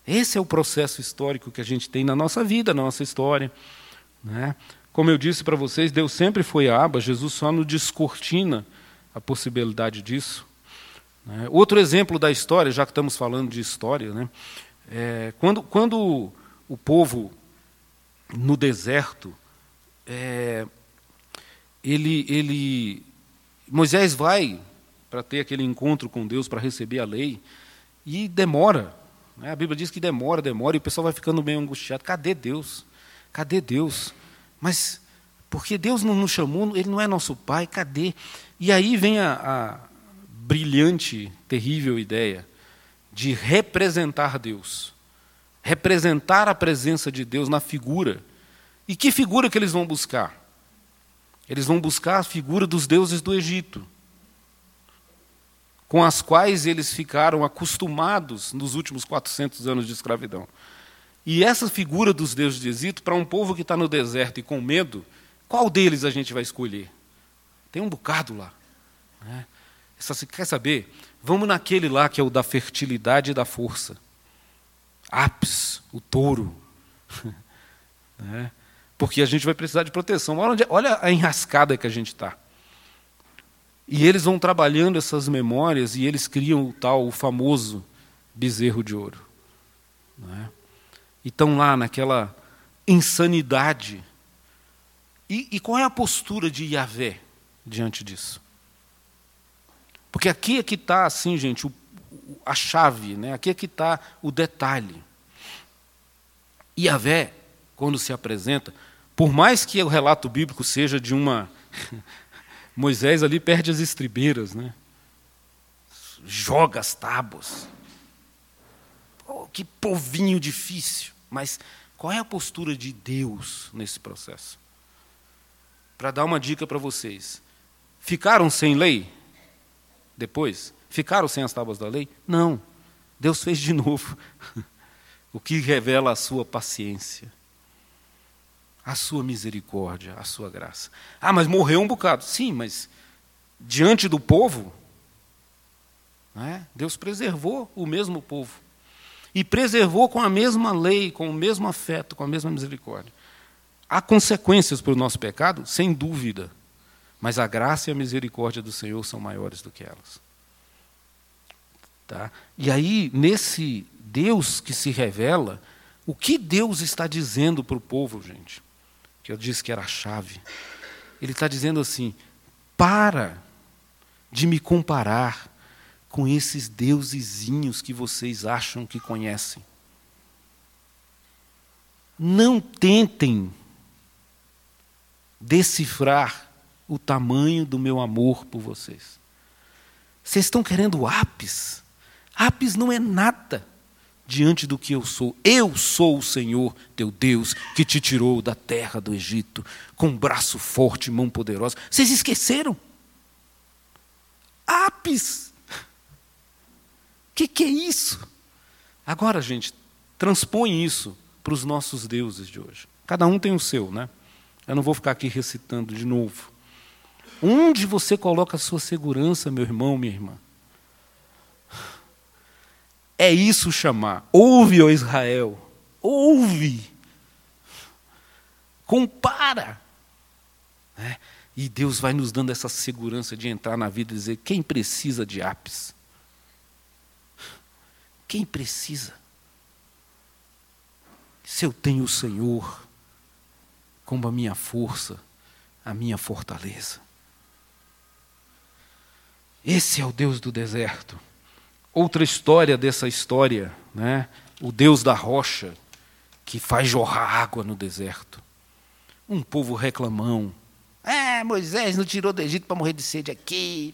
Esse é o processo histórico que a gente tem na nossa vida, na nossa história. Né? Como eu disse para vocês, Deus sempre foi Abba, Jesus só nos descortina a possibilidade disso. Né? Outro exemplo da história, já que estamos falando de história, né? É, quando, quando o povo no deserto, é, ele, ele, Moisés vai para ter aquele encontro com Deus, para receber a lei, e demora. Né? A Bíblia diz que demora, demora, e o pessoal vai ficando meio angustiado. Cadê Deus? Cadê Deus? Mas porque Deus não nos chamou, Ele não é nosso Pai, cadê? E aí vem a, a brilhante, terrível ideia de representar Deus. Representar a presença de Deus na figura. E que figura que eles vão buscar? Eles vão buscar a figura dos deuses do Egito, com as quais eles ficaram acostumados nos últimos 400 anos de escravidão. E essa figura dos deuses do Egito, para um povo que está no deserto e com medo, qual deles a gente vai escolher? Tem um bocado lá. Né? Quer saber? Vamos naquele lá que é o da fertilidade e da força. Apis, o touro. né? Porque a gente vai precisar de proteção. Olha, olha a enrascada que a gente está. E eles vão trabalhando essas memórias e eles criam o tal, o famoso bezerro de ouro. Né? E estão lá naquela insanidade e, e qual é a postura de Yahvé diante disso? Porque aqui é que está, assim, gente, o, a chave, né? aqui é que está o detalhe. Yahvé, quando se apresenta, por mais que o relato bíblico seja de uma. Moisés ali perde as estribeiras, né? joga as tábuas. Oh, que povinho difícil. Mas qual é a postura de Deus nesse processo? para dar uma dica para vocês. Ficaram sem lei? Depois? Ficaram sem as tábuas da lei? Não. Deus fez de novo. o que revela a sua paciência, a sua misericórdia, a sua graça. Ah, mas morreu um bocado. Sim, mas diante do povo, é? Deus preservou o mesmo povo. E preservou com a mesma lei, com o mesmo afeto, com a mesma misericórdia. Há consequências para o nosso pecado? Sem dúvida. Mas a graça e a misericórdia do Senhor são maiores do que elas. Tá? E aí, nesse Deus que se revela, o que Deus está dizendo para o povo, gente? Que eu disse que era a chave. Ele está dizendo assim: para de me comparar com esses deusezinhos que vocês acham que conhecem. Não tentem decifrar o tamanho do meu amor por vocês. Vocês estão querendo ápice? Ápice não é nada diante do que eu sou. Eu sou o Senhor, teu Deus, que te tirou da terra do Egito, com braço forte mão poderosa. Vocês esqueceram? Ápice! O que, que é isso? Agora, gente, transpõe isso para os nossos deuses de hoje. Cada um tem o seu, né? Eu não vou ficar aqui recitando de novo. Onde você coloca a sua segurança, meu irmão, minha irmã? É isso chamar. Ouve, ó Israel. Ouve. Compara. É. E Deus vai nos dando essa segurança de entrar na vida e dizer: quem precisa de ápice? Quem precisa? Se eu tenho o Senhor como a minha força, a minha fortaleza. Esse é o Deus do deserto. Outra história dessa história, né? o Deus da rocha, que faz jorrar água no deserto. Um povo reclamão. Ah, Moisés não tirou do Egito para morrer de sede aqui.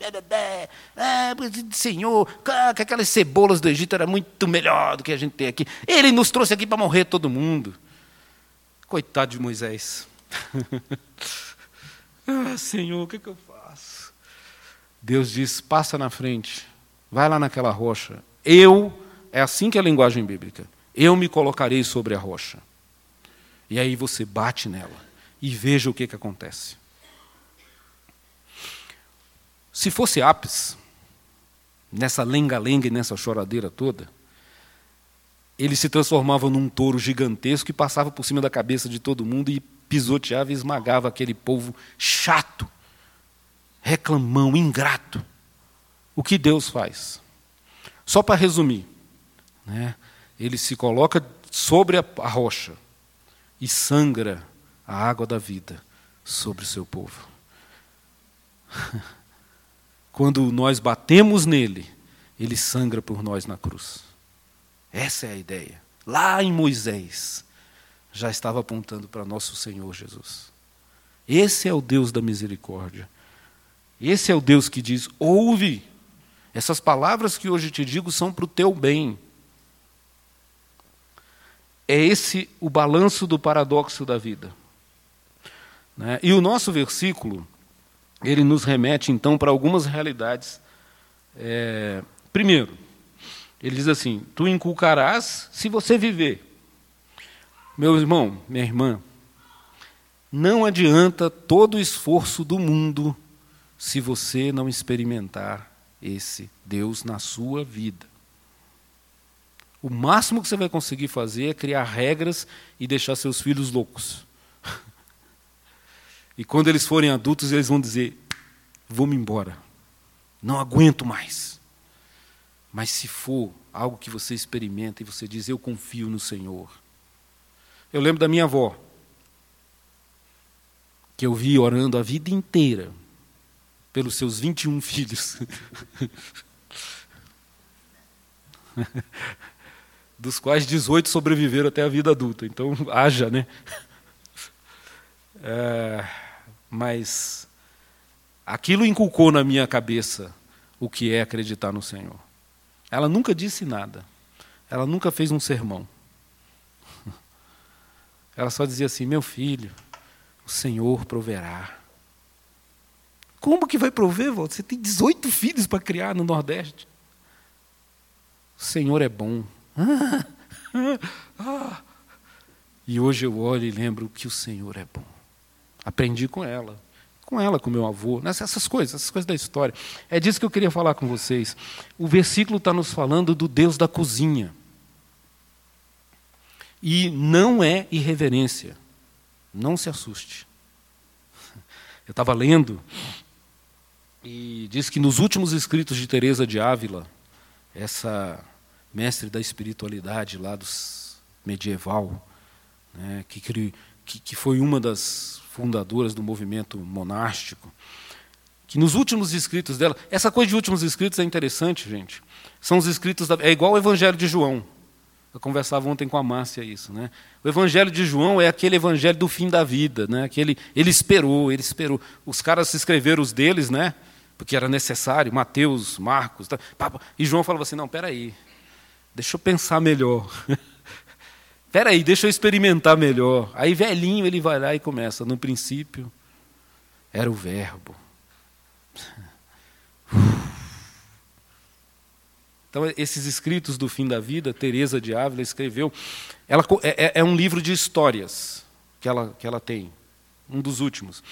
Ah, Senhor, que aquelas cebolas do Egito era muito melhor do que a gente tem aqui. Ele nos trouxe aqui para morrer todo mundo. Coitado de Moisés. ah, Senhor, o que, que eu faço? Deus diz: passa na frente vai lá naquela rocha. Eu, é assim que é a linguagem bíblica. Eu me colocarei sobre a rocha. E aí você bate nela e veja o que, que acontece. Se fosse Apis, nessa lenga-lenga e nessa choradeira toda, ele se transformava num touro gigantesco e passava por cima da cabeça de todo mundo e pisoteava e esmagava aquele povo chato, reclamão, ingrato o que Deus faz. Só para resumir, né, ele se coloca sobre a, rocha e sangra a água da vida sobre o seu povo. Quando nós batemos nele, ele sangra por nós na cruz. Essa é a ideia. Lá em Moisés, já estava apontando para nosso Senhor Jesus. Esse é o Deus da misericórdia. Esse é o Deus que diz: ouve essas palavras que hoje te digo são para o teu bem. É esse o balanço do paradoxo da vida. Né? E o nosso versículo, ele nos remete então para algumas realidades. É, primeiro, ele diz assim: Tu inculcarás se você viver. Meu irmão, minha irmã, não adianta todo o esforço do mundo se você não experimentar esse Deus na sua vida. O máximo que você vai conseguir fazer é criar regras e deixar seus filhos loucos. E quando eles forem adultos, eles vão dizer: Vou-me embora, não aguento mais. Mas se for algo que você experimenta e você diz: Eu confio no Senhor. Eu lembro da minha avó, que eu vi orando a vida inteira pelos seus 21 filhos. Dos quais 18 sobreviveram até a vida adulta. Então, haja, né? É, mas aquilo inculcou na minha cabeça o que é acreditar no Senhor. Ela nunca disse nada. Ela nunca fez um sermão. Ela só dizia assim: Meu filho, o Senhor proverá. Como que vai prover, Walter? Você tem 18 filhos para criar no Nordeste. O Senhor é bom. E hoje eu olho e lembro que o Senhor é bom. Aprendi com ela, com ela, com meu avô, essas coisas, essas coisas da história. É disso que eu queria falar com vocês. O versículo está nos falando do Deus da cozinha. E não é irreverência. Não se assuste. Eu estava lendo e diz que nos últimos escritos de Teresa de Ávila, essa mestre da espiritualidade lá dos medieval, né, que, que, que foi uma das fundadoras do movimento monástico, que nos últimos escritos dela, essa coisa de últimos escritos é interessante, gente. São os escritos da, é igual ao Evangelho de João. Eu conversava ontem com a Márcia isso, né? O evangelho de João é aquele evangelho do fim da vida, né? Aquele ele esperou, ele esperou. Os caras escreveram os deles, né? Porque era necessário, Mateus, Marcos, tá? e João falava assim: "Não, aí. Deixa eu pensar melhor. aí, deixa eu experimentar melhor". Aí velhinho ele vai lá e começa, no princípio era o verbo. Então, esses escritos do fim da vida, Teresa de Ávila escreveu. Ela, é, é, é um livro de histórias que ela, que ela tem, um dos últimos.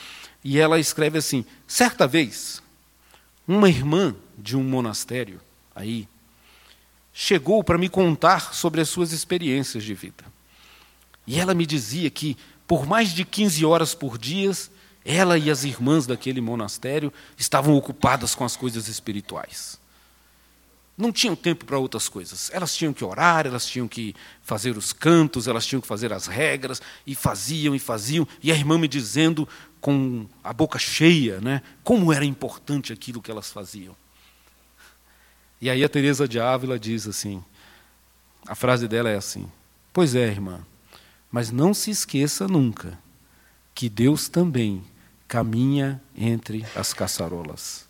E ela escreve assim: certa vez, uma irmã de um monastério aí chegou para me contar sobre as suas experiências de vida. E ela me dizia que, por mais de 15 horas por dia, ela e as irmãs daquele monastério estavam ocupadas com as coisas espirituais não tinham tempo para outras coisas. Elas tinham que orar, elas tinham que fazer os cantos, elas tinham que fazer as regras, e faziam e faziam, e a irmã me dizendo com a boca cheia, né, como era importante aquilo que elas faziam. E aí a Teresa de Ávila diz assim, a frase dela é assim: "Pois é, irmã, mas não se esqueça nunca que Deus também caminha entre as caçarolas."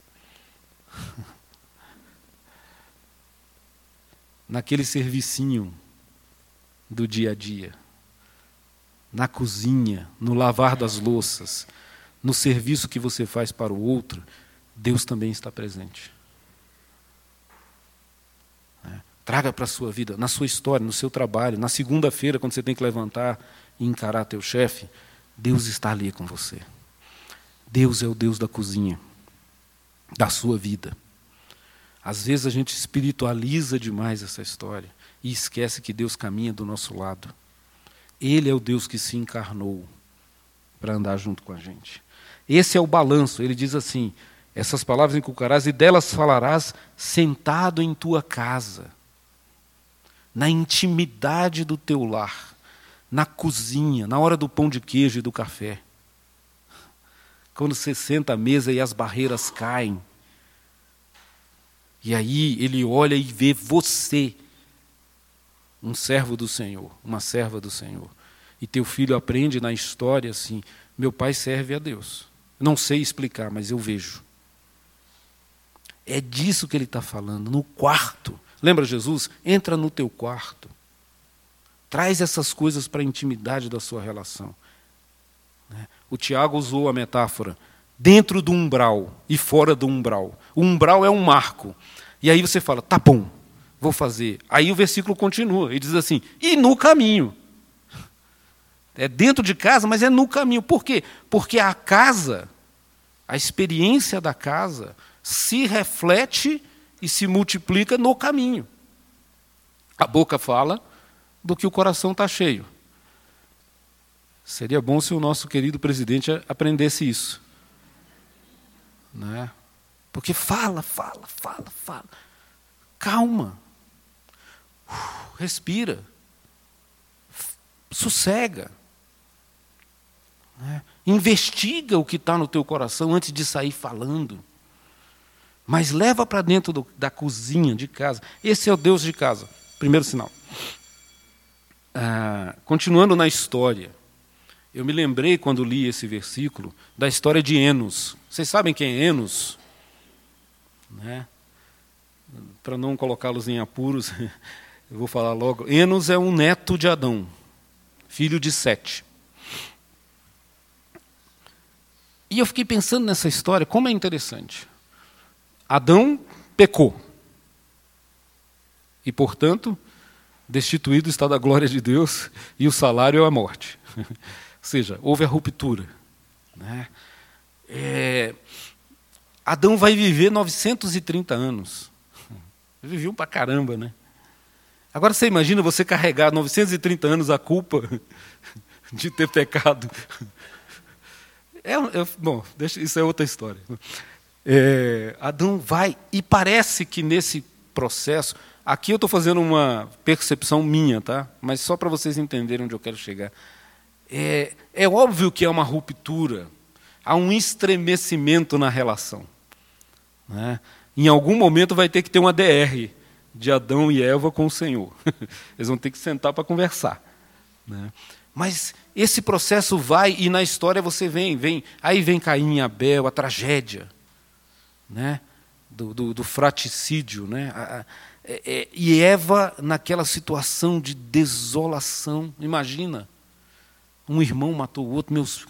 naquele servicinho do dia a dia, na cozinha, no lavar das louças, no serviço que você faz para o outro, Deus também está presente. É. Traga para a sua vida, na sua história, no seu trabalho, na segunda-feira, quando você tem que levantar e encarar teu chefe, Deus está ali com você. Deus é o Deus da cozinha, da sua vida. Às vezes a gente espiritualiza demais essa história e esquece que Deus caminha do nosso lado. Ele é o Deus que se encarnou para andar junto com a gente. Esse é o balanço. Ele diz assim: essas palavras inculcarás e delas falarás sentado em tua casa, na intimidade do teu lar, na cozinha, na hora do pão de queijo e do café. Quando você senta à mesa e as barreiras caem, e aí ele olha e vê você, um servo do Senhor, uma serva do Senhor. E teu filho aprende na história assim: meu pai serve a Deus. Não sei explicar, mas eu vejo. É disso que ele está falando, no quarto. Lembra Jesus? Entra no teu quarto. Traz essas coisas para a intimidade da sua relação. Né? O Tiago usou a metáfora dentro do umbral e fora do umbral. O umbral é um marco. E aí você fala, tá bom, vou fazer. Aí o versículo continua e diz assim: e no caminho. É dentro de casa, mas é no caminho. Por quê? Porque a casa, a experiência da casa, se reflete e se multiplica no caminho. A boca fala do que o coração está cheio. Seria bom se o nosso querido presidente aprendesse isso. Né? Porque fala, fala, fala, fala. Calma. Uh, respira. Sossega. Né? Investiga o que está no teu coração antes de sair falando. Mas leva para dentro do, da cozinha de casa. Esse é o Deus de casa. Primeiro sinal. Ah, continuando na história. Eu me lembrei, quando li esse versículo, da história de Enos. Vocês sabem quem é Enos? Né? Para não colocá-los em apuros, eu vou falar logo. Enos é um neto de Adão, filho de Sete. E eu fiquei pensando nessa história, como é interessante. Adão pecou. E, portanto, destituído está da glória de Deus, e o salário é a morte. Seja, houve a ruptura. Né? É, Adão vai viver 930 anos. Viveu pra caramba, né? Agora você imagina você carregar 930 anos a culpa de ter pecado. É, é, bom, deixa, isso é outra história. É, Adão vai, e parece que nesse processo, aqui eu estou fazendo uma percepção minha, tá? mas só para vocês entenderem onde eu quero chegar. É, é óbvio que é uma ruptura, há um estremecimento na relação. Né? Em algum momento vai ter que ter uma DR. de Adão e Eva com o Senhor. Eles vão ter que sentar para conversar. Né? Mas esse processo vai e na história você vem, vem, aí vem Caim e Abel, a tragédia, né? do, do, do fraticídio, né? A, a, é, é, e Eva naquela situação de desolação, imagina, um irmão matou o outro, meus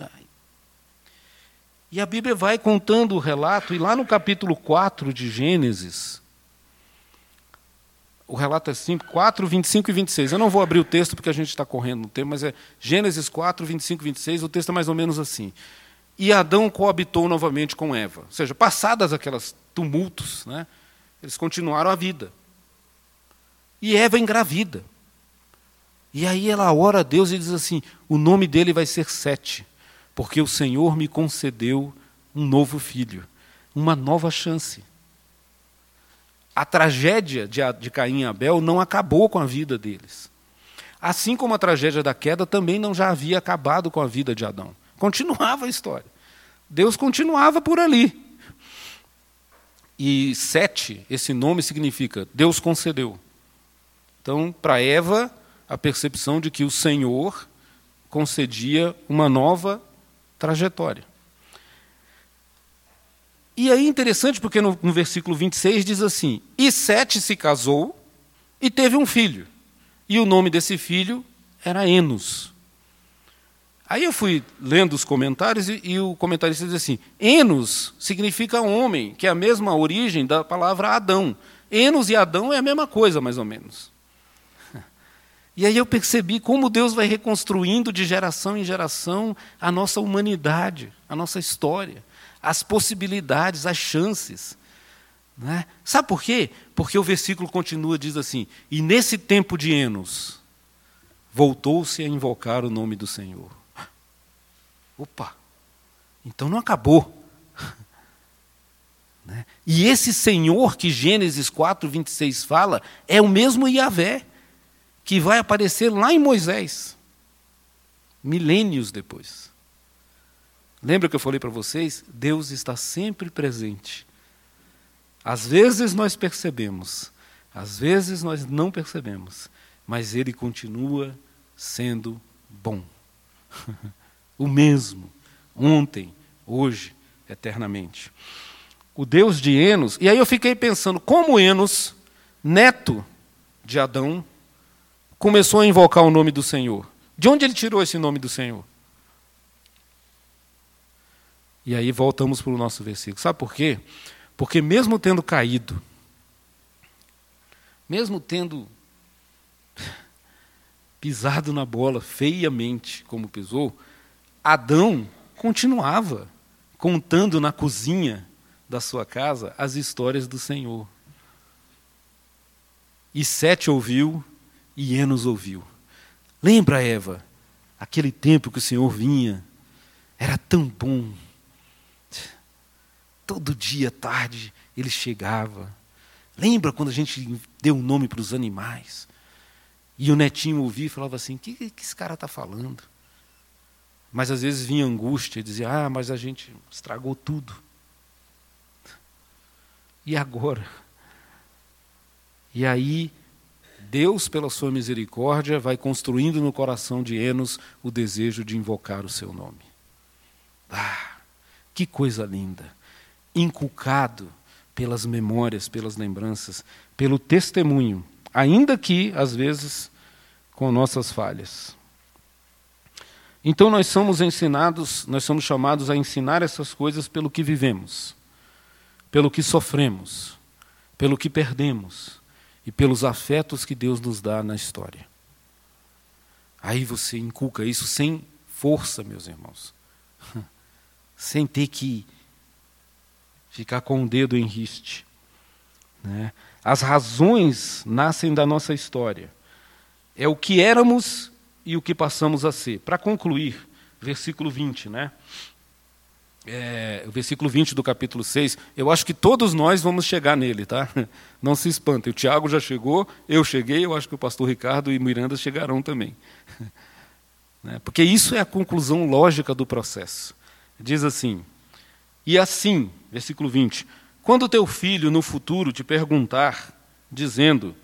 e a Bíblia vai contando o relato, e lá no capítulo 4 de Gênesis, o relato é assim, 4, 25 e 26. Eu não vou abrir o texto porque a gente está correndo no tempo, mas é Gênesis 4, 25 e 26, o texto é mais ou menos assim. E Adão coabitou novamente com Eva. Ou seja, passadas aquelas tumultos, né, eles continuaram a vida. E Eva engravida. E aí ela ora a Deus e diz assim: o nome dele vai ser Sete, porque o Senhor me concedeu um novo filho, uma nova chance. A tragédia de, Caim e Abel não acabou com a vida deles. Assim como a tragédia da queda também não já havia acabado com a vida de Adão. Continuava a história. Deus continuava por ali. E Sete, esse nome significa Deus concedeu. Então, para Eva, a percepção de que o Senhor concedia uma nova trajetória. E aí interessante porque no, no, versículo 26 diz assim: E Sete se casou e teve um filho. E o nome desse filho era Enos. Aí eu fui lendo os comentários e, e o comentarista diz assim: Enos significa homem, que é a mesma origem da palavra Adão. Enos e Adão é a mesma coisa, mais ou menos. E aí eu percebi como Deus vai reconstruindo de geração em geração a nossa humanidade, a nossa história, as possibilidades, as chances. Né? Sabe por quê? Porque o versículo continua, diz assim: E nesse tempo de Enos, voltou-se a invocar o nome do Senhor. Opa! Então não acabou. Né? E esse Senhor que Gênesis 4, 26 fala, é o mesmo Yahvé que vai aparecer lá em Moisés, milênios depois. Lembra que eu falei para vocês? Deus está sempre presente. Às vezes nós percebemos, às vezes nós não percebemos, mas Ele continua sendo bom. o mesmo, ontem, hoje, eternamente. O Deus de Enos, e aí eu fiquei pensando, como Enos, neto de Adão, começou a invocar o nome do Senhor. De onde ele tirou esse nome do Senhor? E aí voltamos para o nosso versículo. Sabe por quê? Porque mesmo tendo caído, mesmo tendo pisado na bola feiamente como pisou, Adão continuava contando na cozinha da sua casa as histórias do Senhor. E Sete ouviu e Enos ouviu. Lembra, Eva, aquele tempo que o Senhor vinha, era tão bom. Todo dia, tarde, ele chegava. Lembra quando a gente deu um nome para os animais? E o netinho ouvia e falava assim: o que, que esse cara está falando? Mas às vezes vinha angústia e dizia: ah, mas a gente estragou tudo. E agora? E aí Deus, pela sua misericórdia, vai construindo no coração de Enos o desejo de invocar o seu nome. Ah, que coisa linda! Inculcado pelas memórias, pelas lembranças, pelo testemunho, ainda que, às vezes, com nossas falhas. Então nós somos ensinados, nós somos chamados a ensinar essas coisas pelo que vivemos, pelo que sofremos, pelo que perdemos e pelos afetos que Deus nos dá na história. Aí você inculca isso sem força, meus irmãos, sem ter que ficar com o dedo em riste. Né? As razões nascem da nossa história. É o que éramos e o que passamos a ser. Para concluir, versículo 20, né? É, o versículo 20 do capítulo 6, eu acho que todos nós vamos chegar nele, tá? Não se espantem. O Tiago já chegou, eu cheguei, eu acho que o pastor Ricardo e Miranda chegarão também. Né? Porque isso é a conclusão lógica do processo. Diz assim: E assim, versículo 20: Quando teu filho no futuro te perguntar dizendo: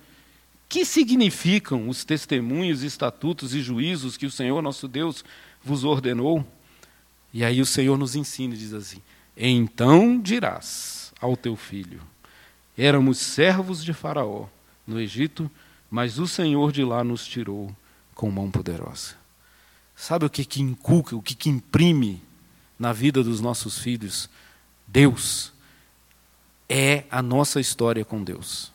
Que significam os testemunhos, estatutos e juízos que o Senhor nosso Deus vos ordenou? E aí o Senhor nos ensina e diz assim: Então dirás ao teu filho: Éramos servos de Faraó no Egito, mas o Senhor de lá nos tirou com mão poderosa. Sabe o que, que inculca, o que, que imprime na vida dos nossos filhos? Deus é a nossa história com Deus.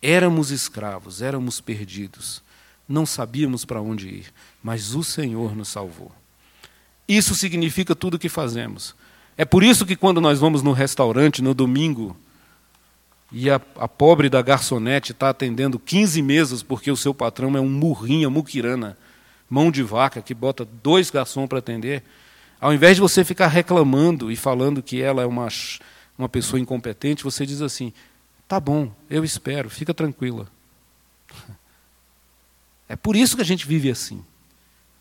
Éramos escravos, éramos perdidos, não sabíamos para onde ir, mas o Senhor nos salvou. Isso significa tudo o que fazemos. É por isso que quando nós vamos no restaurante no domingo e a, a pobre da garçonete está atendendo 15 mesas porque o seu patrão é um murrinha, muquirana, mão de vaca, que bota dois garçons para atender, ao invés de você ficar reclamando e falando que ela é uma, uma pessoa incompetente, você diz assim: tá bom, eu espero, fica tranquila. É por isso que a gente vive assim.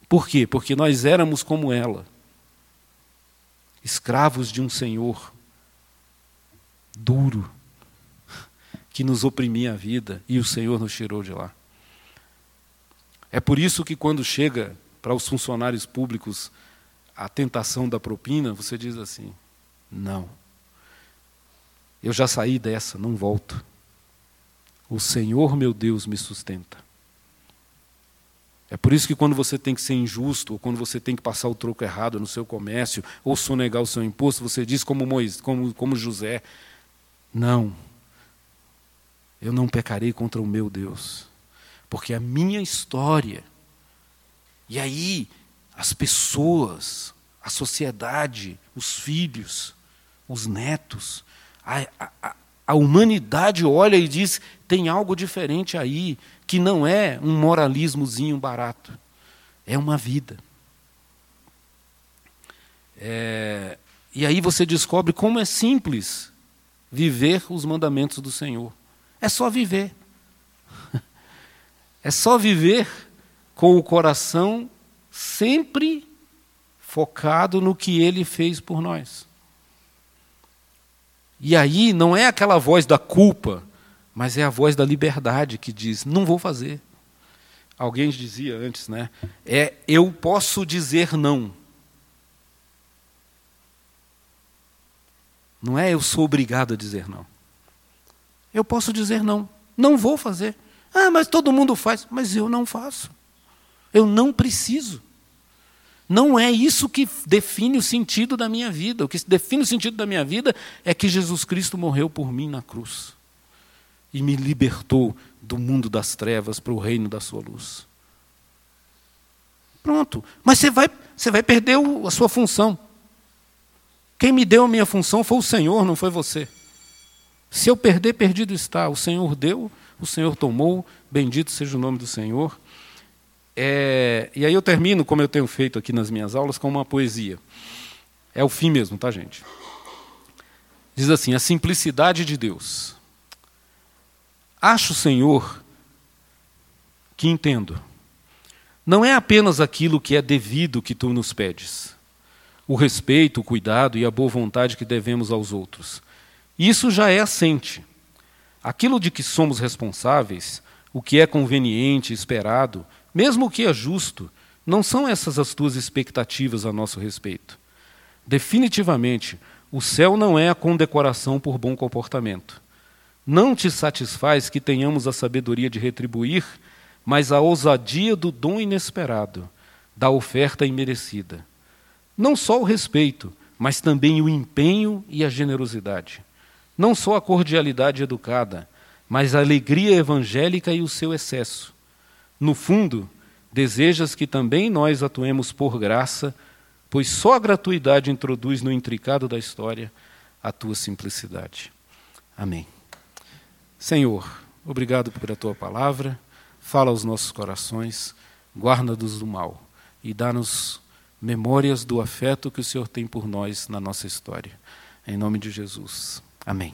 Por quê? Porque nós éramos como ela, escravos de um Senhor duro, que nos oprimia a vida e o Senhor nos tirou de lá. É por isso que quando chega para os funcionários públicos a tentação da propina, você diz assim: não, eu já saí dessa, não volto. O Senhor meu Deus me sustenta. É por isso que quando você tem que ser injusto, ou quando você tem que passar o troco errado no seu comércio, ou sonegar o seu imposto, você diz como, Moisés, como, como José: Não, eu não pecarei contra o meu Deus, porque a minha história, e aí as pessoas, a sociedade, os filhos, os netos, a, a, a humanidade olha e diz: tem algo diferente aí, que não é um moralismozinho barato, é uma vida. É, e aí você descobre como é simples viver os mandamentos do Senhor. É só viver. É só viver com o coração sempre focado no que ele fez por nós. E aí não é aquela voz da culpa, mas é a voz da liberdade que diz: não vou fazer. Alguém dizia antes, né? É eu posso dizer não. Não é eu sou obrigado a dizer não. Eu posso dizer não. Não vou fazer. Ah, mas todo mundo faz. Mas eu não faço. Eu não preciso. Não é isso que define o sentido da minha vida. O que define o sentido da minha vida é que Jesus Cristo morreu por mim na cruz e me libertou do mundo das trevas para o reino da sua luz. Pronto. Mas você vai, você vai perder a sua função. Quem me deu a minha função foi o Senhor, não foi você. Se eu perder, perdido está. O Senhor deu, o Senhor tomou, bendito seja o nome do Senhor. É, e aí eu termino, como eu tenho feito aqui nas minhas aulas, com uma poesia. É o fim mesmo, tá, gente? Diz assim: A simplicidade de Deus. Acho, Senhor, que entendo. Não é apenas aquilo que é devido que tu nos pedes, o respeito, o cuidado e a boa vontade que devemos aos outros, isso já é assente. Aquilo de que somos responsáveis, o que é conveniente, esperado, mesmo o que é justo, não são essas as tuas expectativas a nosso respeito. Definitivamente, o céu não é a condecoração por bom comportamento. Não te satisfaz que tenhamos a sabedoria de retribuir, mas a ousadia do dom inesperado, da oferta imerecida. Não só o respeito, mas também o empenho e a generosidade. Não só a cordialidade educada, mas a alegria evangélica e o seu excesso. No fundo, desejas que também nós atuemos por graça, pois só a gratuidade introduz no intricado da história a tua simplicidade. Amém. Senhor, obrigado pela tua palavra, fala aos nossos corações, guarda-nos do mal e dá-nos memórias do afeto que o Senhor tem por nós na nossa história. Em nome de Jesus. Amém.